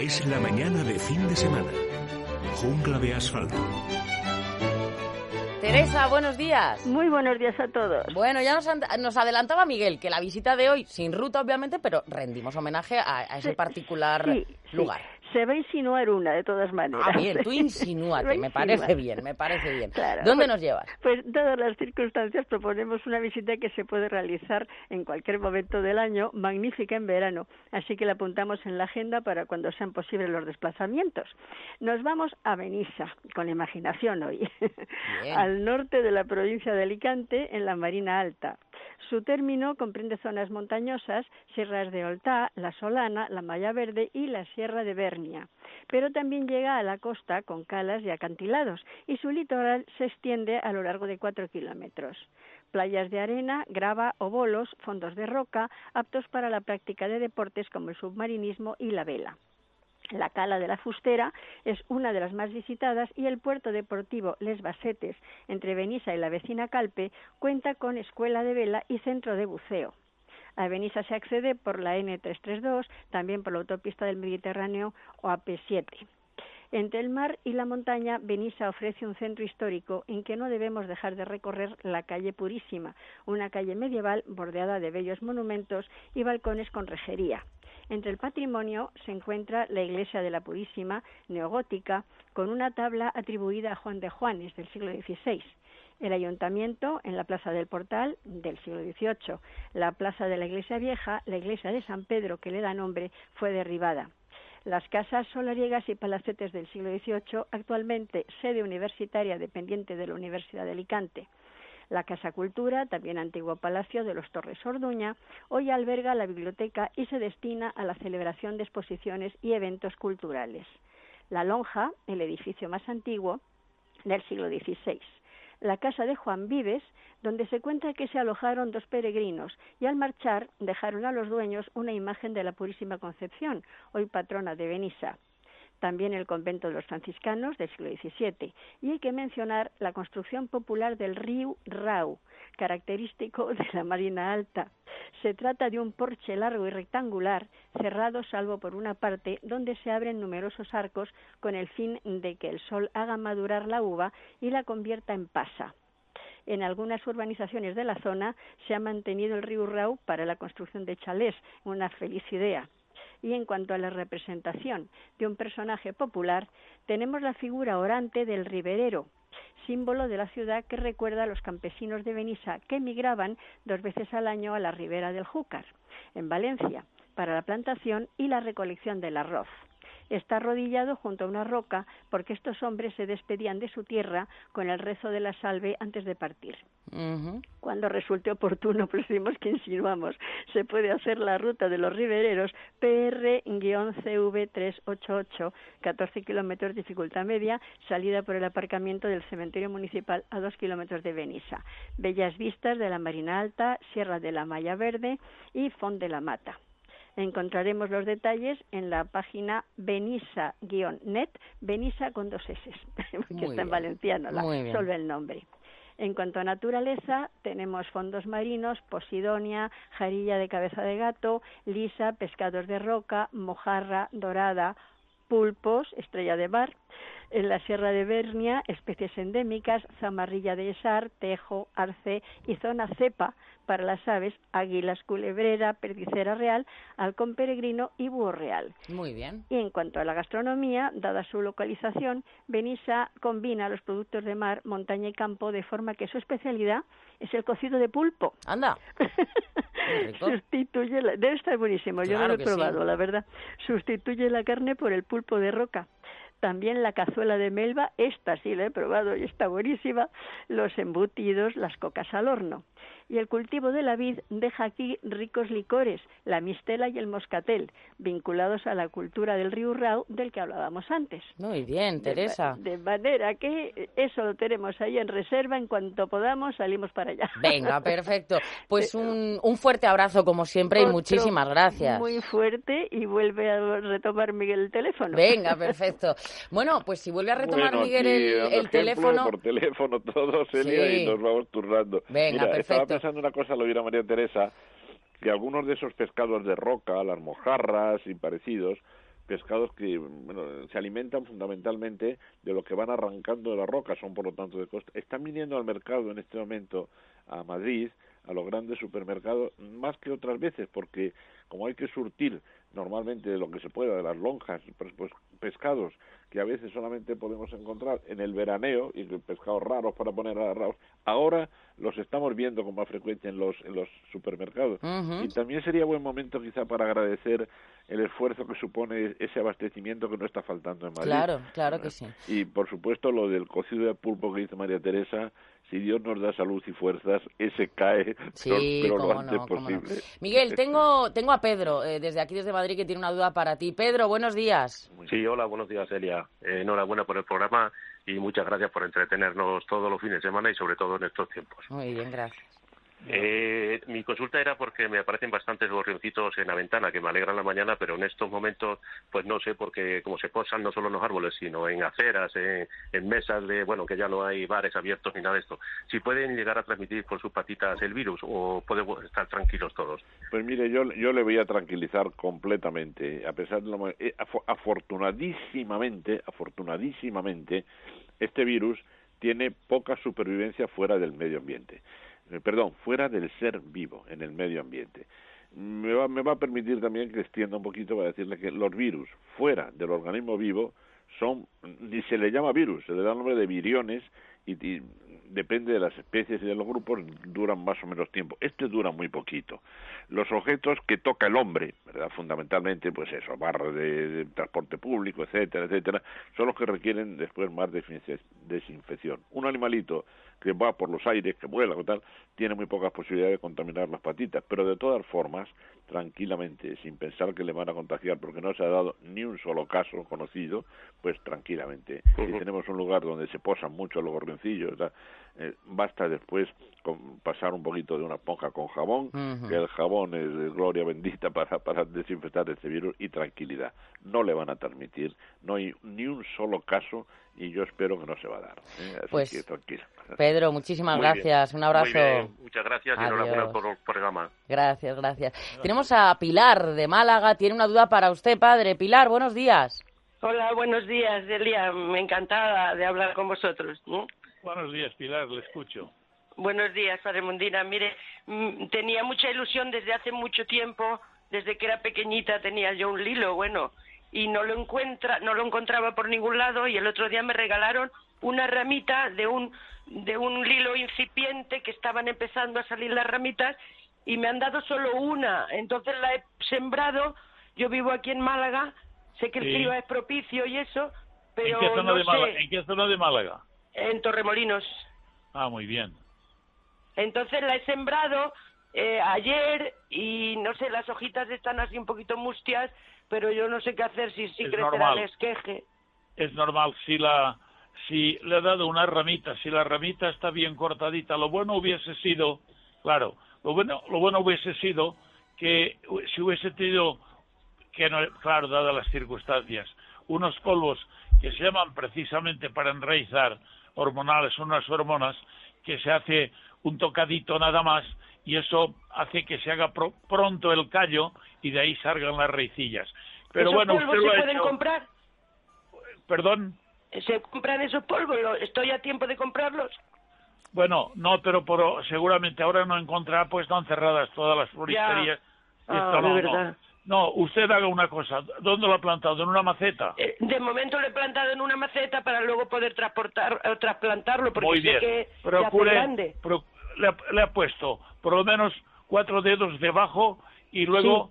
Es la mañana de fin de semana. Jungla de asfalto. Teresa, buenos días. Muy buenos días a todos. Bueno, ya nos, nos, adelantaba Miguel que la visita de hoy, sin ruta obviamente, pero rendimos homenaje a, a ese particular sí, lugar. Sí. Se va a insinuar una, de todas maneras. Ah, bien, tú insinúate, me parece bien, me parece bien. Claro. ¿Dónde pues, nos llevas? Pues, dadas las circunstancias, proponemos una visita que se puede realizar en cualquier momento del año, magnífica en verano. Así que la apuntamos en la agenda para cuando sean posibles los desplazamientos. Nos vamos a Benissa, con la imaginación hoy, al norte de la provincia de Alicante, en la Marina Alta. Su término comprende zonas montañosas, sierras de Oltá, la Solana, la Malla Verde y la Sierra de Bernia. Pero también llega a la costa con calas y acantilados y su litoral se extiende a lo largo de cuatro kilómetros. Playas de arena, grava o bolos, fondos de roca, aptos para la práctica de deportes como el submarinismo y la vela. La Cala de la Fustera es una de las más visitadas y el puerto deportivo Les Basetes, entre Benissa y la vecina Calpe, cuenta con escuela de vela y centro de buceo. A Benissa se accede por la N332, también por la autopista del Mediterráneo o AP7. Entre el mar y la montaña, Benissa ofrece un centro histórico en que no debemos dejar de recorrer la calle Purísima, una calle medieval bordeada de bellos monumentos y balcones con rejería. Entre el patrimonio se encuentra la iglesia de la Purísima, neogótica, con una tabla atribuida a Juan de Juanes del siglo XVI. El ayuntamiento en la Plaza del Portal del siglo XVIII. La Plaza de la Iglesia Vieja, la iglesia de San Pedro que le da nombre, fue derribada. Las casas solariegas y palacetes del siglo XVIII, actualmente sede universitaria dependiente de la Universidad de Alicante. La Casa Cultura, también antiguo palacio de los Torres Orduña, hoy alberga la biblioteca y se destina a la celebración de exposiciones y eventos culturales. La Lonja, el edificio más antiguo del siglo XVI la casa de Juan Vives, donde se cuenta que se alojaron dos peregrinos y al marchar dejaron a los dueños una imagen de la Purísima Concepción, hoy patrona de Benissa también el convento de los franciscanos del siglo XVII. Y hay que mencionar la construcción popular del río Rau, característico de la Marina Alta. Se trata de un porche largo y rectangular, cerrado salvo por una parte, donde se abren numerosos arcos con el fin de que el sol haga madurar la uva y la convierta en pasa. En algunas urbanizaciones de la zona se ha mantenido el río Rau para la construcción de chalés, una feliz idea. Y en cuanto a la representación de un personaje popular, tenemos la figura orante del riberero, símbolo de la ciudad que recuerda a los campesinos de Benissa que emigraban dos veces al año a la ribera del Júcar, en Valencia, para la plantación y la recolección del arroz está arrodillado junto a una roca porque estos hombres se despedían de su tierra con el rezo de la salve antes de partir. Cuando resulte oportuno, precisamos que insinuamos, se puede hacer la ruta de los ribereros PR-CV388, 14 kilómetros dificultad media, salida por el aparcamiento del cementerio municipal a 2 kilómetros de Benissa. Bellas vistas de la Marina Alta, Sierra de la Malla Verde y Font de la Mata. Encontraremos los detalles en la página benisa-net, benisa con dos S, que está en valenciano, la, solo el nombre. En cuanto a naturaleza, tenemos fondos marinos, posidonia, jarilla de cabeza de gato, lisa, pescados de roca, mojarra, dorada, pulpos, estrella de bar. En la Sierra de Bernia, especies endémicas, zamarrilla de esar, tejo, arce y zona cepa, para las aves, águilas culebrera, perdicera real, halcón peregrino y búho real. Muy bien. Y en cuanto a la gastronomía, dada su localización, Benissa combina los productos de mar, montaña y campo de forma que su especialidad es el cocido de pulpo. Anda. Sustituye la... debe estar buenísimo, yo no lo he probado, la verdad. Sustituye la carne por el pulpo de roca también la cazuela de melva, esta sí la he probado y está buenísima, los embutidos, las cocas al horno y el cultivo de la vid deja aquí ricos licores, la mistela y el moscatel, vinculados a la cultura del río Rau del que hablábamos antes. Muy bien, Teresa. De, manera que eso lo tenemos ahí en reserva, en cuanto podamos salimos para allá. Venga, perfecto. Pues un, un fuerte abrazo como siempre y muchísimas gracias. Muy fuerte y vuelve a retomar Miguel el teléfono. Venga, perfecto. Bueno, pues si vuelve a retomar Miguel el, teléfono... Por teléfono todo, Celia, y nos vamos turnando. Venga, perfecto pensando una cosa, lo dirá María Teresa, que algunos de esos pescados de roca, las mojarras y parecidos, pescados que se alimentan fundamentalmente de lo que van arrancando de la roca, son por lo tanto de costa, están viniendo al mercado en este momento a Madrid, a los grandes supermercados, más que otras veces, porque como hay que surtir normalmente de lo que se pueda, de las lonjas, pues, pues pescados que a veces solamente podemos encontrar en el veraneo y pescados raros para poner a raros, ahora los estamos viendo con más frecuencia en los, en los supermercados. Y también sería buen momento quizá para agradecer el esfuerzo que supone ese abastecimiento que no está faltando en Madrid. Claro, claro que sí. Y por supuesto lo del cocido de pulpo que dice María Teresa, si Dios nos da salud y fuerzas, ese cae, pero, lo antes posible. Miguel, tengo, tengo a Pedro, eh, desde aquí, desde Madrid, que tiene una duda para ti. Pedro, buenos días. Sí, hola, buenos días, Elia. Eh, enhorabuena por el programa y muchas gracias por entretenernos todos los fines de semana y sobre todo en estos tiempos. Muy bien, gracias. Eh, mi consulta era porque me aparecen bastantes gorrioncitos en la ventana que me alegran la mañana, pero en estos momentos, pues no sé, porque como se posan no solo en los árboles, sino en aceras, en, mesas de, bueno, que ya no hay bares abiertos ni nada de esto, si pueden llegar a transmitir por sus patitas el virus o podemos estar tranquilos todos. Pues mire, yo, yo le voy a tranquilizar completamente, a pesar de lo, eh, afortunadísimamente, afortunadísimamente, este virus tiene poca supervivencia fuera del medio ambiente. Eh, perdón, fuera del ser vivo en el medio ambiente. Me va, me va a permitir también que extienda un poquito para decirle que los virus fuera del organismo vivo son, ni se le llama virus, se le da el nombre de viriones y, depende de las especies y de los grupos, duran más o menos tiempo. Este dura muy poquito. Los objetos que toca el hombre, fundamentalmente, pues eso, barras de, transporte público, etcétera, etcétera, son los que requieren después más desinfección. Un animalito que va por los aires, que vuela o tal, tiene muy pocas posibilidades de contaminar las patitas, pero de todas formas, tranquilamente, sin pensar que le van a contagiar, porque no se ha dado ni un solo caso conocido, pues tranquilamente. Si tenemos un lugar donde se posan mucho los gorrioncillos, eh, basta después pasar un poquito de una esponja con jabón, que el jabón es gloria bendita para, para desinfectar este virus y tranquilidad. No le van a transmitir, no hay ni un solo caso y yo espero que no se va a dar. ¿eh? pues, Pedro, muchísimas gracias. Un abrazo. Muchas gracias y enhorabuena por el programa. Gracias, gracias. Tenemos a Pilar de Málaga. Tiene una duda para usted, padre. Pilar, buenos días. Hola, buenos días, Delia. Me encantada de hablar con vosotros. Buenos días, Pilar. Le escucho. Buenos días, Padre Mundina. Mire, mm, tenía mucha ilusión desde hace mucho tiempo, desde que era pequeñita tenía yo un lilo, bueno, y no lo encuentra, no lo encontraba por ningún lado y el otro día me regalaron una ramita de un de un lilo incipiente que estaban empezando a salir las ramitas y me han dado solo una, entonces la he sembrado. Yo vivo aquí en Málaga, sé que el clima es propicio y eso, pero ¿En qué zona, no de, Málaga? ¿En qué zona de Málaga? En Torremolinos. Ah, muy bien. Entonces la he sembrado eh, ayer y no sé, las hojitas están así un poquito mustias pero yo no sé qué hacer si, si crecerá el esqueje. Es normal, si la si le ha dado una ramita, si la ramita está bien cortadita, lo bueno hubiese sido, claro, lo bueno, lo bueno hubiese sido que si hubiese tenido, que no, claro, dadas las circunstancias, unos polvos que se llaman precisamente para enraizar hormonales, unas hormonas, que se hace un tocadito nada más y eso hace que se haga pronto el callo y de ahí salgan las raicillas. Pero bueno, polvos usted lo se pueden comprar? ¿Perdón? ¿Se compran esos polvos? ¿Estoy a tiempo de comprarlos? Bueno, no, pero seguramente ahora no encontrará, pues están cerradas todas las floristerías. Ah, de verdad. No, usted haga una cosa. ¿Dónde lo ha plantado? ¿En una maceta? Eh, de momento lo he plantado en una maceta para luego poder transportar, eh, trasplantarlo porque Muy sé que Procure, grande. le, ha, puesto por lo menos cuatro dedos debajo y luego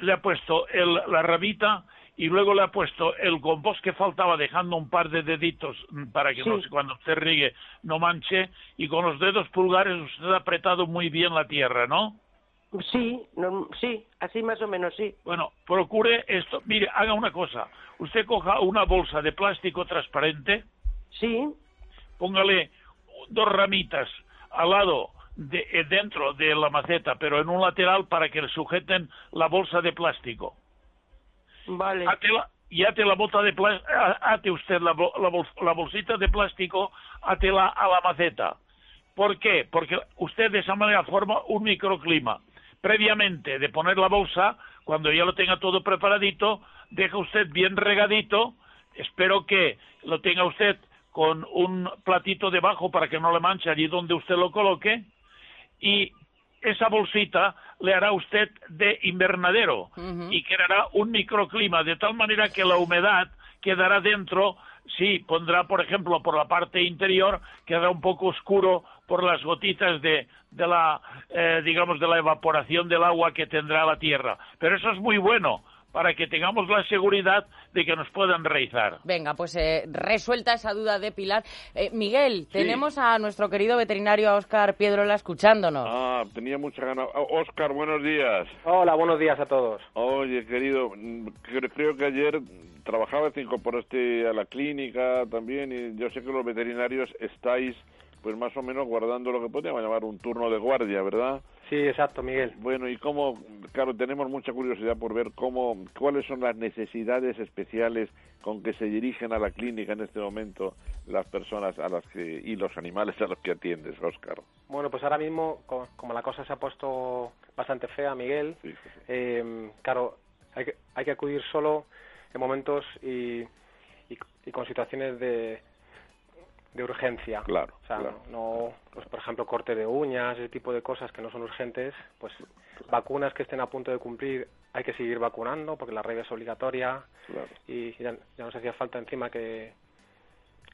le ha puesto la rabita y luego le ha puesto el compost que faltaba dejando un par de deditos para que no, cuando usted riegue no manche y con los dedos pulgares usted ha apretado muy bien la tierra, ¿no? Sí, sí, así más o menos, sí. Bueno, procure esto. Mire, haga una cosa. Usted coja una bolsa de plástico transparente. Sí. Póngale dos ramitas al lado de, eh, dentro de la maceta, pero en un lateral para que le sujeten la bolsa de plástico. Vale. y ate la bolsa de ate usted la, la, bolsita de plástico, atela a la maceta. ¿Por qué? Porque usted de esa manera forma un microclima. Previamente de poner la bolsa, cuando ya lo tenga todo preparadito, deja usted bien regadito. Espero que lo tenga usted con un platito debajo para que no le manche allí donde usted lo coloque y esa bolsita le hará usted de invernadero y creará un microclima de tal manera que la humedad quedará dentro, sí, pondrá, por ejemplo, por la parte interior, quedará un poco oscuro por las gotitas de, de la, eh, digamos, de la evaporación del agua que tendrá la tierra. Pero eso es muy bueno, para que tengamos la seguridad de que nos puedan reizar. Venga, pues eh, resuelta esa duda de Pilar. Eh, Miguel, tenemos a nuestro querido veterinario Oscar Piedrola escuchándonos. Ah, tenía mucha ganas. Oscar, buenos días. Hola, buenos días a todos. Oye, querido, mm, creo que ayer trabajabas, te incorporaste a la clínica también y yo sé que los veterinarios estáis pues más o menos guardando lo que podríamos llamar un turno de guardia, ¿verdad? Sí, exacto, Miguel. Bueno, y cómo, claro, tenemos mucha curiosidad por ver cómo, cuáles son las necesidades especiales con que se dirigen a la clínica en este momento las personas a las que y los animales a los que atiendes, Óscar. Bueno, pues ahora mismo, como la cosa se ha puesto bastante fea, Miguel, eh, claro, hay que, hay que acudir solo en momentos y, y con situaciones de, de urgencia. Claro. O sea, no, pues por ejemplo, corte de uñas, ese tipo de cosas que no son urgentes, pues vacunas que estén a punto de cumplir, hay que seguir vacunando porque la rabia es obligatoria y ya, ya nos hacía falta encima que,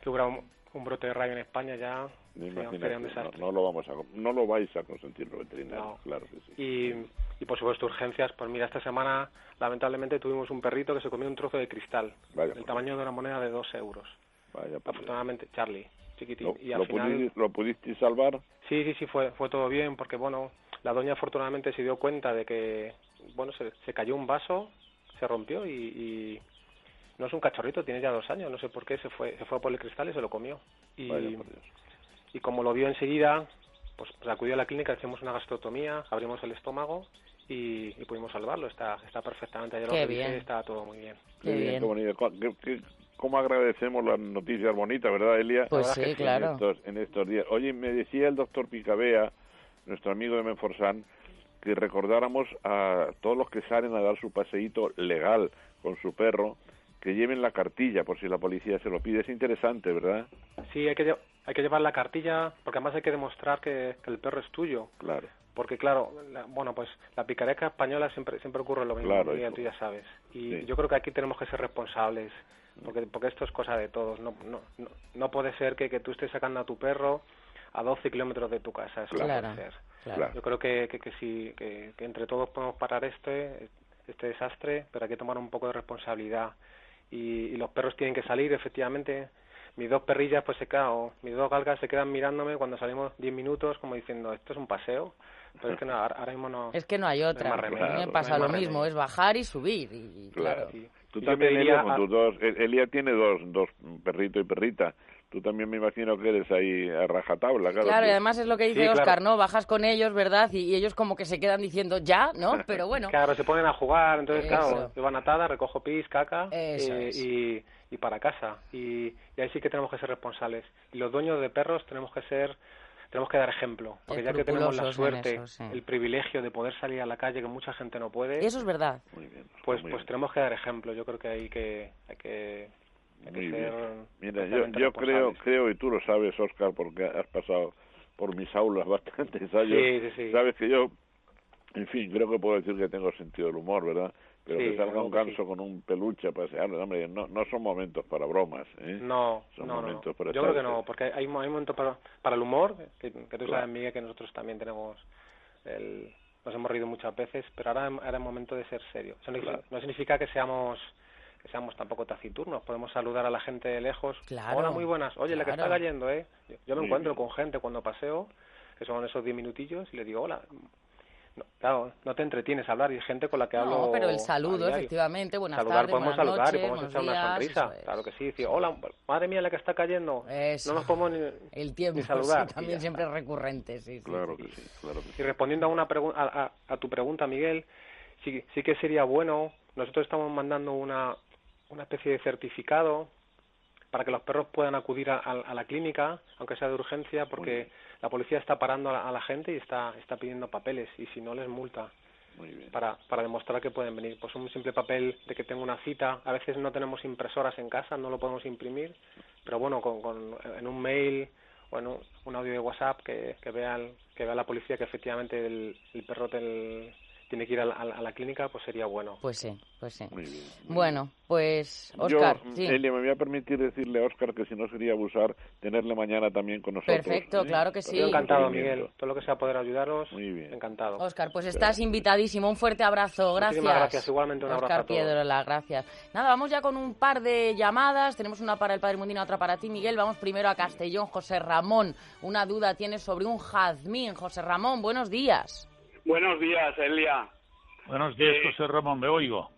que hubiera un, brote de rabia en España ya no, no, lo vamos a, no lo vais a consentir los veterinarios, claro que sí. Y y por supuesto urgencias. Pues mira, esta semana lamentablemente tuvimos un perrito que se comió un trozo de cristal, del tamaño de una moneda de dos euros. Vaya, Afortunadamente, Charlie, chiquitín. ¿Lo, y al lo final, pudiste, ¿Lo pudiste salvar? Sí, sí, sí, fue, fue todo bien, porque bueno, la doña afortunadamente se dio cuenta de que, bueno, se, se cayó un vaso, se rompió y, y no es un cachorrito, tiene ya dos años, no sé por qué, se fue, se fue por el cristal y se lo comió. Y, Vaya, y como lo vio enseguida, pues, pues acudió a la clínica, hicimos una gastrotomía, abrimos el estómago y, y pudimos salvarlo. Está, está perfectamente, ayer lo Qué revisé, bien. está todo muy bien. Qué bien, qué bonito. Co- qué- qué- ¿Cómo agradecemos las noticias bonitas, verdad, Elia? Pues sí, que claro. En estos, en estos días. Oye, me decía el doctor Picabea, nuestro amigo de Menforsan, que recordáramos a todos los que salen a dar su paseíto legal con su perro, que lleven la cartilla por si la policía se lo pide. Es interesante, ¿verdad? Sí, hay que, hay que llevar la cartilla porque además hay que demostrar que, que el perro es tuyo. Claro. Porque claro, la- bueno, pues la picareca española siempre siempre ocurre lo mismo, Claro, eso. tú ya sabes. Y Sí. yo creo que aquí tenemos que ser responsables, porque porque esto es cosa de todos. No no no, no puede ser que, que tú estés sacando a tu perro a 12 kilómetros de tu casa, eso Claro, no puede ser. claro. Yo creo que, que, que sí, que, que entre todos podemos parar este este desastre, pero hay que tomar un poco de responsabilidad. Y, y los perros tienen que salir, efectivamente. Mis dos perrillas, pues se quedan, o mis dos galgas se quedan mirándome cuando salimos 10 minutos, como diciendo, esto es un paseo. Pero es que no, ahora, mismo no. Es que no hay otra. más a remedio, mí me no pasa hay lo mismo, es bajar y subir. Y, y claro. Tú Yo también, Elia, con tus dos. Elia tiene dos, dos perrito y perrita. Tú también me imagino que eres ahí a rajatabla, claro. Claro, y además es lo que dice Sí, claro. Oscar, ¿no? Bajas con ellos, ¿verdad? Y, y ellos como que se quedan diciendo ya, ¿no? Pero bueno. Claro, se ponen a jugar, entonces, Eso. claro, yo van atada, recojo pis, caca eh, y, y para casa. Y, y ahí sí que tenemos que ser responsables. Y los dueños de perros tenemos que ser, tenemos que dar ejemplo. Porque ya que tenemos la suerte, eso, sí. el privilegio de poder salir a la calle, que mucha gente no puede, Eso es verdad. pues, pues tenemos que dar ejemplo. Yo creo que hay que, hay que, hay que Muy ser bien. Mira, yo, yo creo, creo, y tú lo sabes, Oscar, porque has pasado por mis aulas bastantes años. Sí, sí, sí. Sabes que yo, en fin, creo que puedo decir que tengo sentido del humor, ¿verdad? Pero Sí, que salga un ganso sí. con un peluche a pasear, hombre, no, no son momentos para bromas, ¿eh? No, Son no, no, no. momentos para Yo creo que no, porque hay, mo- hay momentos para, para el humor, que, que tú Claro. sabes, Miguel, que nosotros también tenemos el, nos hemos reído muchas veces, pero ahora, ahora es momento de ser serio. Eso no, Claro. no significa que seamos que seamos tampoco taciturnos, podemos saludar a la gente de lejos. Claro. Hola, muy buenas. Oye, la que está cayendo, ¿eh? Yo, yo me encuentro con gente cuando paseo, que son esos 10 minutillos, y le digo, hola. No, claro, no te entretienes a hablar, y hay gente con la que hablo No, pero el saludo, efectivamente, buenas saludar, tardes, podemos buenas saludar noches, y podemos echar una sonrisa. es. Claro que sí, decir, hola, madre mía, la que está cayendo. Eso. No nos podemos ni, El tiempo, ni saludar. sí, también siempre es recurrente, sí, sí. Claro que sí, claro que sí. Y respondiendo a, una pregu- a, a- a tu pregunta, Miguel, sí, sí que sería bueno, nosotros estamos mandando una, una especie de certificado para que los perros puedan acudir a, a- a la clínica, aunque sea de urgencia, porque la policía está parando a la, a la gente y está, está pidiendo papeles, y si no les multa. Muy bien. Para, para demostrar que pueden venir. Pues un simple papel de que tengo una cita. A veces no tenemos impresoras en casa, no lo podemos imprimir, pero bueno, con, con, en un mail o en un, un audio de WhatsApp que, que, vea el- que vea la policía que efectivamente el, el perro tel- tiene que ir a la, a la- clínica, pues sería bueno. Pues sí, pues sí. Muy bien. muy Bueno, pues, Oscar, Yo, sí. Elia, me voy a permitir decirle a Oscar que si no sería abusar, tenerle mañana también con nosotros. Perfecto, ¿eh? claro que sí. Yo encantado. Miguel. Todo lo que sea poder ayudaros, Muy bien. encantado. Oscar, pues estás invitadísimo. Un fuerte abrazo. Gracias. Muchísimas gracias. Igualmente un abrazo Oscar a todos. Piedrola, gracias. Nada, vamos ya con un par de llamadas. Tenemos una para el Padre Mundino, otra para ti, Miguel. Vamos primero a Castellón. José Ramón, una duda tienes sobre un jazmín. José Ramón, buenos días. Buenos días, Elia. Buenos días, Eh, José Ramón, me oigo.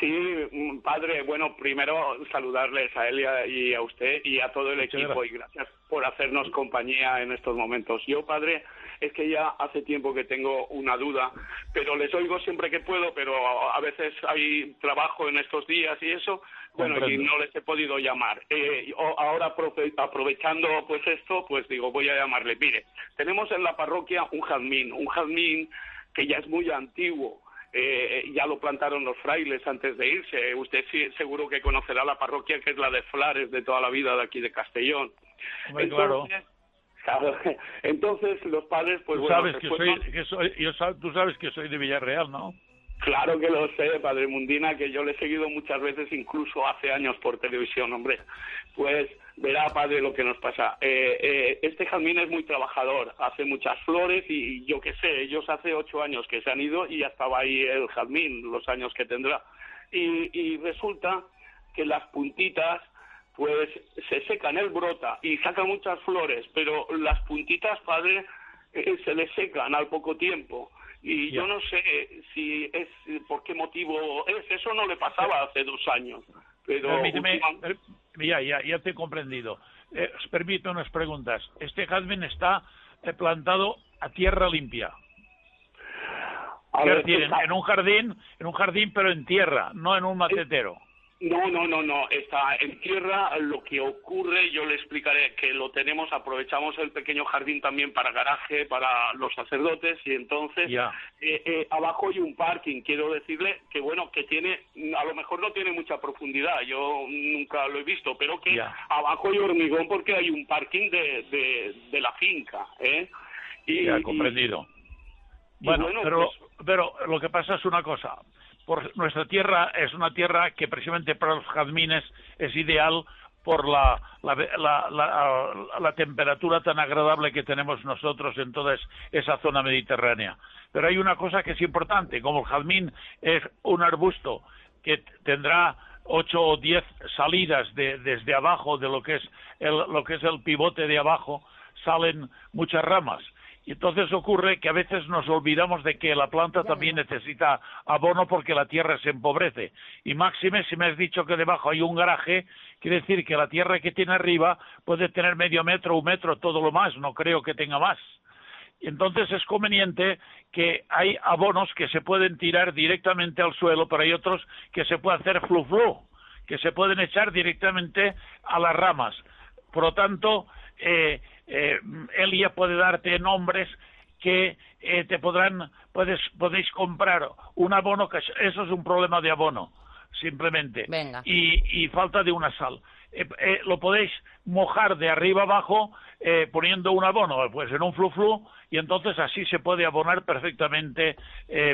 Sí, mm, padre, bueno, primero saludarles a Elia y a usted y a todo el Muchas equipo y gracias por hacernos compañía en estos momentos. Yo, padre, es que ya hace tiempo que tengo una duda, pero les oigo siempre que puedo, pero a a veces hay trabajo en estos días y eso, bueno, y no les he podido llamar. Eh, ahora, aprove- aprovechando pues esto, pues digo, voy a llamarle. Mire, tenemos en la parroquia un jazmín, un jazmín que ya es muy antiguo. Eh, ya lo plantaron los frailes antes de irse. Usted sí, seguro que conocerá la parroquia que es la de Flares de toda la vida de aquí de Castellón. Hombre, claro. Claro, entonces los padres, pues Tú bueno, sabes que soy, que soy yo tú sabes que soy de Villarreal, ¿no? Claro que lo sé, Padre Mundina, que yo le he seguido muchas veces, incluso hace años por televisión, hombre. Pues verá padre lo que nos pasa. Eh, eh, este jazmín es muy trabajador, hace muchas flores y, yo qué sé, ellos hace ocho años que se han ido y ya estaba ahí el jazmín, los años que tendrá. Y, y resulta que las puntitas pues se secan, él brota y saca muchas flores, pero las puntitas, padre, eh, se le secan al poco tiempo. Y yo no sé si es por qué motivo es, eso no le pasaba hace dos años. Pero Permíteme, ya, ya, ya te he comprendido. Eh, os permito unas preguntas. Este jazmín está eh, plantado a tierra limpia. en un jardín, en un jardín, pero en tierra, no en un macetero. No, no, no, no. Está en tierra. Lo que ocurre, yo le explicaré que lo tenemos, aprovechamos el pequeño jardín también para garaje, para los sacerdotes y entonces eh, eh, abajo hay un parking. Quiero decirle que bueno, que tiene, a lo mejor no tiene mucha profundidad. Yo nunca lo he visto, pero que abajo hay hormigón porque hay un parking de, de, la finca, ¿eh? Y, ya, comprendido. bueno, pero, pues pero lo que pasa es una cosa por nuestra tierra es una tierra que precisamente para los jazmines es ideal por la, la, temperatura tan agradable que tenemos nosotros en toda esa zona mediterránea. Pero hay una cosa que es importante, como el jazmín es un arbusto que tendrá ocho o diez salidas desde abajo de lo que es lo que es el pivote de abajo, salen muchas ramas y entonces ocurre que a veces nos olvidamos de que la planta también necesita abono porque la tierra se empobrece. Y máxime, si me has dicho que debajo hay un garaje, quiere decir que la tierra que tiene arriba puede tener medio metro, un metro, todo lo más, no creo que tenga más. Entonces es conveniente que hay abonos que se pueden tirar directamente al suelo, pero hay otros que se puede hacer flu-flu, que se pueden echar directamente a las ramas. Por lo tanto, eh, eh, Elia puede darte nombres que eh, te podrán, puedes, podéis comprar un abono, que eso es un problema de abono, simplemente. Y, y falta de una sal. Eh, eh, lo podéis mojar de arriba abajo eh, poniendo un abono, pues en un flu-flu, y entonces así se puede abonar perfectamente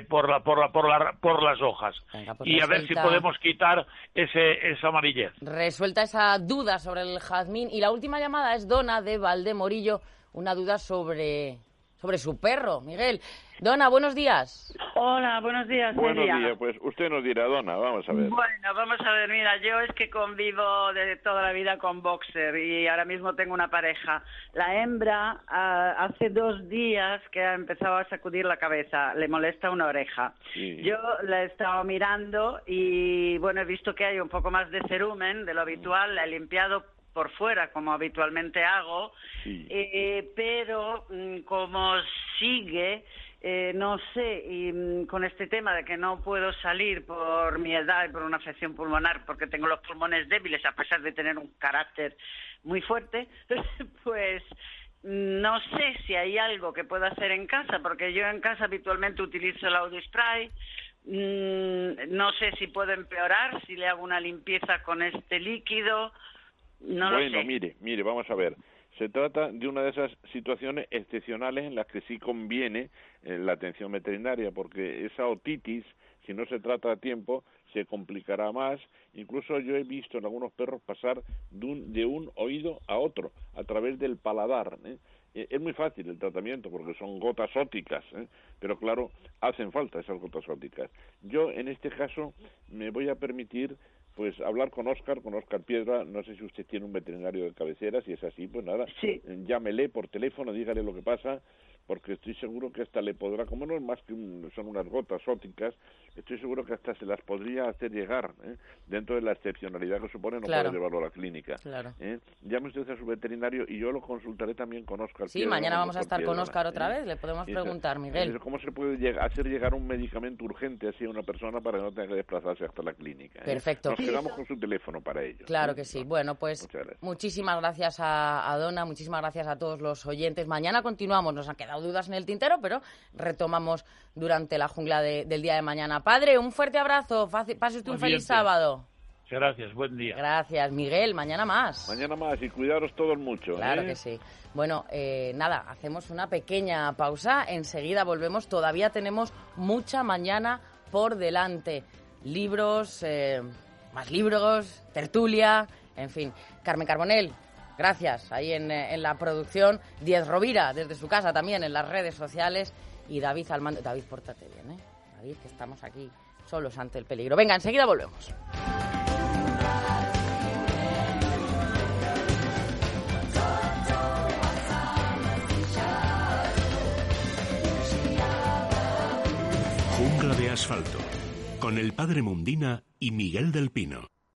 por, la, por, la, por, la, por las hojas. Pues y a ver si podemos quitar ese, esa amarillez. Resuelta esa duda sobre el jazmín. Y la última llamada es Dona de Valdemorillo, una duda sobre sobre su perro, Miguel. Dona, buenos días. Hola, buenos días. Buenos días, pues usted nos dirá, Dona, vamos a ver. Bueno, vamos a ver, mira, yo es que convivo de toda la vida con boxer y ahora mismo tengo una pareja. La hembra ah, hace dos días que ha empezado a sacudir la cabeza, le molesta una oreja. Yo la he estado mirando y bueno, he visto que hay un poco más de cerumen de lo habitual, la he limpiado por fuera, como habitualmente hago, eh, pero mm, como sigue, eh, no sé, y mm, con este tema de que no puedo salir por mi edad y por una afección pulmonar, porque tengo los pulmones débiles, a pesar de tener un carácter muy fuerte, pues no sé si hay algo que pueda hacer en casa, porque yo en casa habitualmente utilizo el Audi Spray. Mm, no sé si puedo empeorar si le hago una limpieza con este líquido bueno, mire, mire, vamos a ver. Se trata de una de esas situaciones excepcionales en las que sí conviene eh, la atención veterinaria, porque esa otitis, si no se trata a tiempo, se complicará más. Incluso yo he visto en algunos perros pasar de un, de un oído a otro, a través del paladar. ¿eh? Eh, es muy fácil el tratamiento porque son gotas ópticas, pero claro, hacen falta esas gotas ópticas. Yo en este caso me voy a permitir pues hablar con Oscar, con Oscar Piedra, no sé si usted tiene un veterinario de cabecera, si es así, pues nada, llámele por teléfono, dígale lo que pasa, porque estoy seguro que hasta le podrá, como no es más que son unas gotas ópticas, estoy seguro que hasta se las podría hacer llegar, ¿eh? dentro de la excepcionalidad que supone no poder llevarlo a la clínica. Claro. ¿eh? Llame usted a su veterinario y yo lo consultaré también con Oscar. Sí, mañana vamos a estar con Oscar otra ¿eh? vez, le podemos preguntar, Miguel. ¿Cómo se puede hacer llegar un medicamento urgente así a una persona para que no tenga que desplazarse hasta la clínica? Perfecto. Nos quedamos con su teléfono para ello. Claro que sí. Bueno, pues muchísimas gracias a, a Donna, muchísimas gracias a todos los oyentes. Mañana continuamos, nos han quedado dudas en el tintero, pero retomamos durante la jungla del día de mañana. Padre, un fuerte abrazo, pase usted un feliz sábado. Gracias, buen día. Gracias, Miguel. Mañana más. Mañana más y cuidaros todos mucho. Claro ¿eh? que sí. Bueno, eh, nada, hacemos una pequeña pausa. Enseguida volvemos. Todavía tenemos mucha mañana por delante. Libros, eh, más libros, tertulia, en fin. Carmen Carbonel, Gracias, ahí en, eh, en la producción. Diez Rovira, desde su casa también, en las redes sociales. Y David al mando. David, pórtate bien, ¿eh? David, que estamos aquí solos ante el peligro. Venga, enseguida volvemos. Jungla de asfalto. Con el padre Mundina y Miguel del Pino.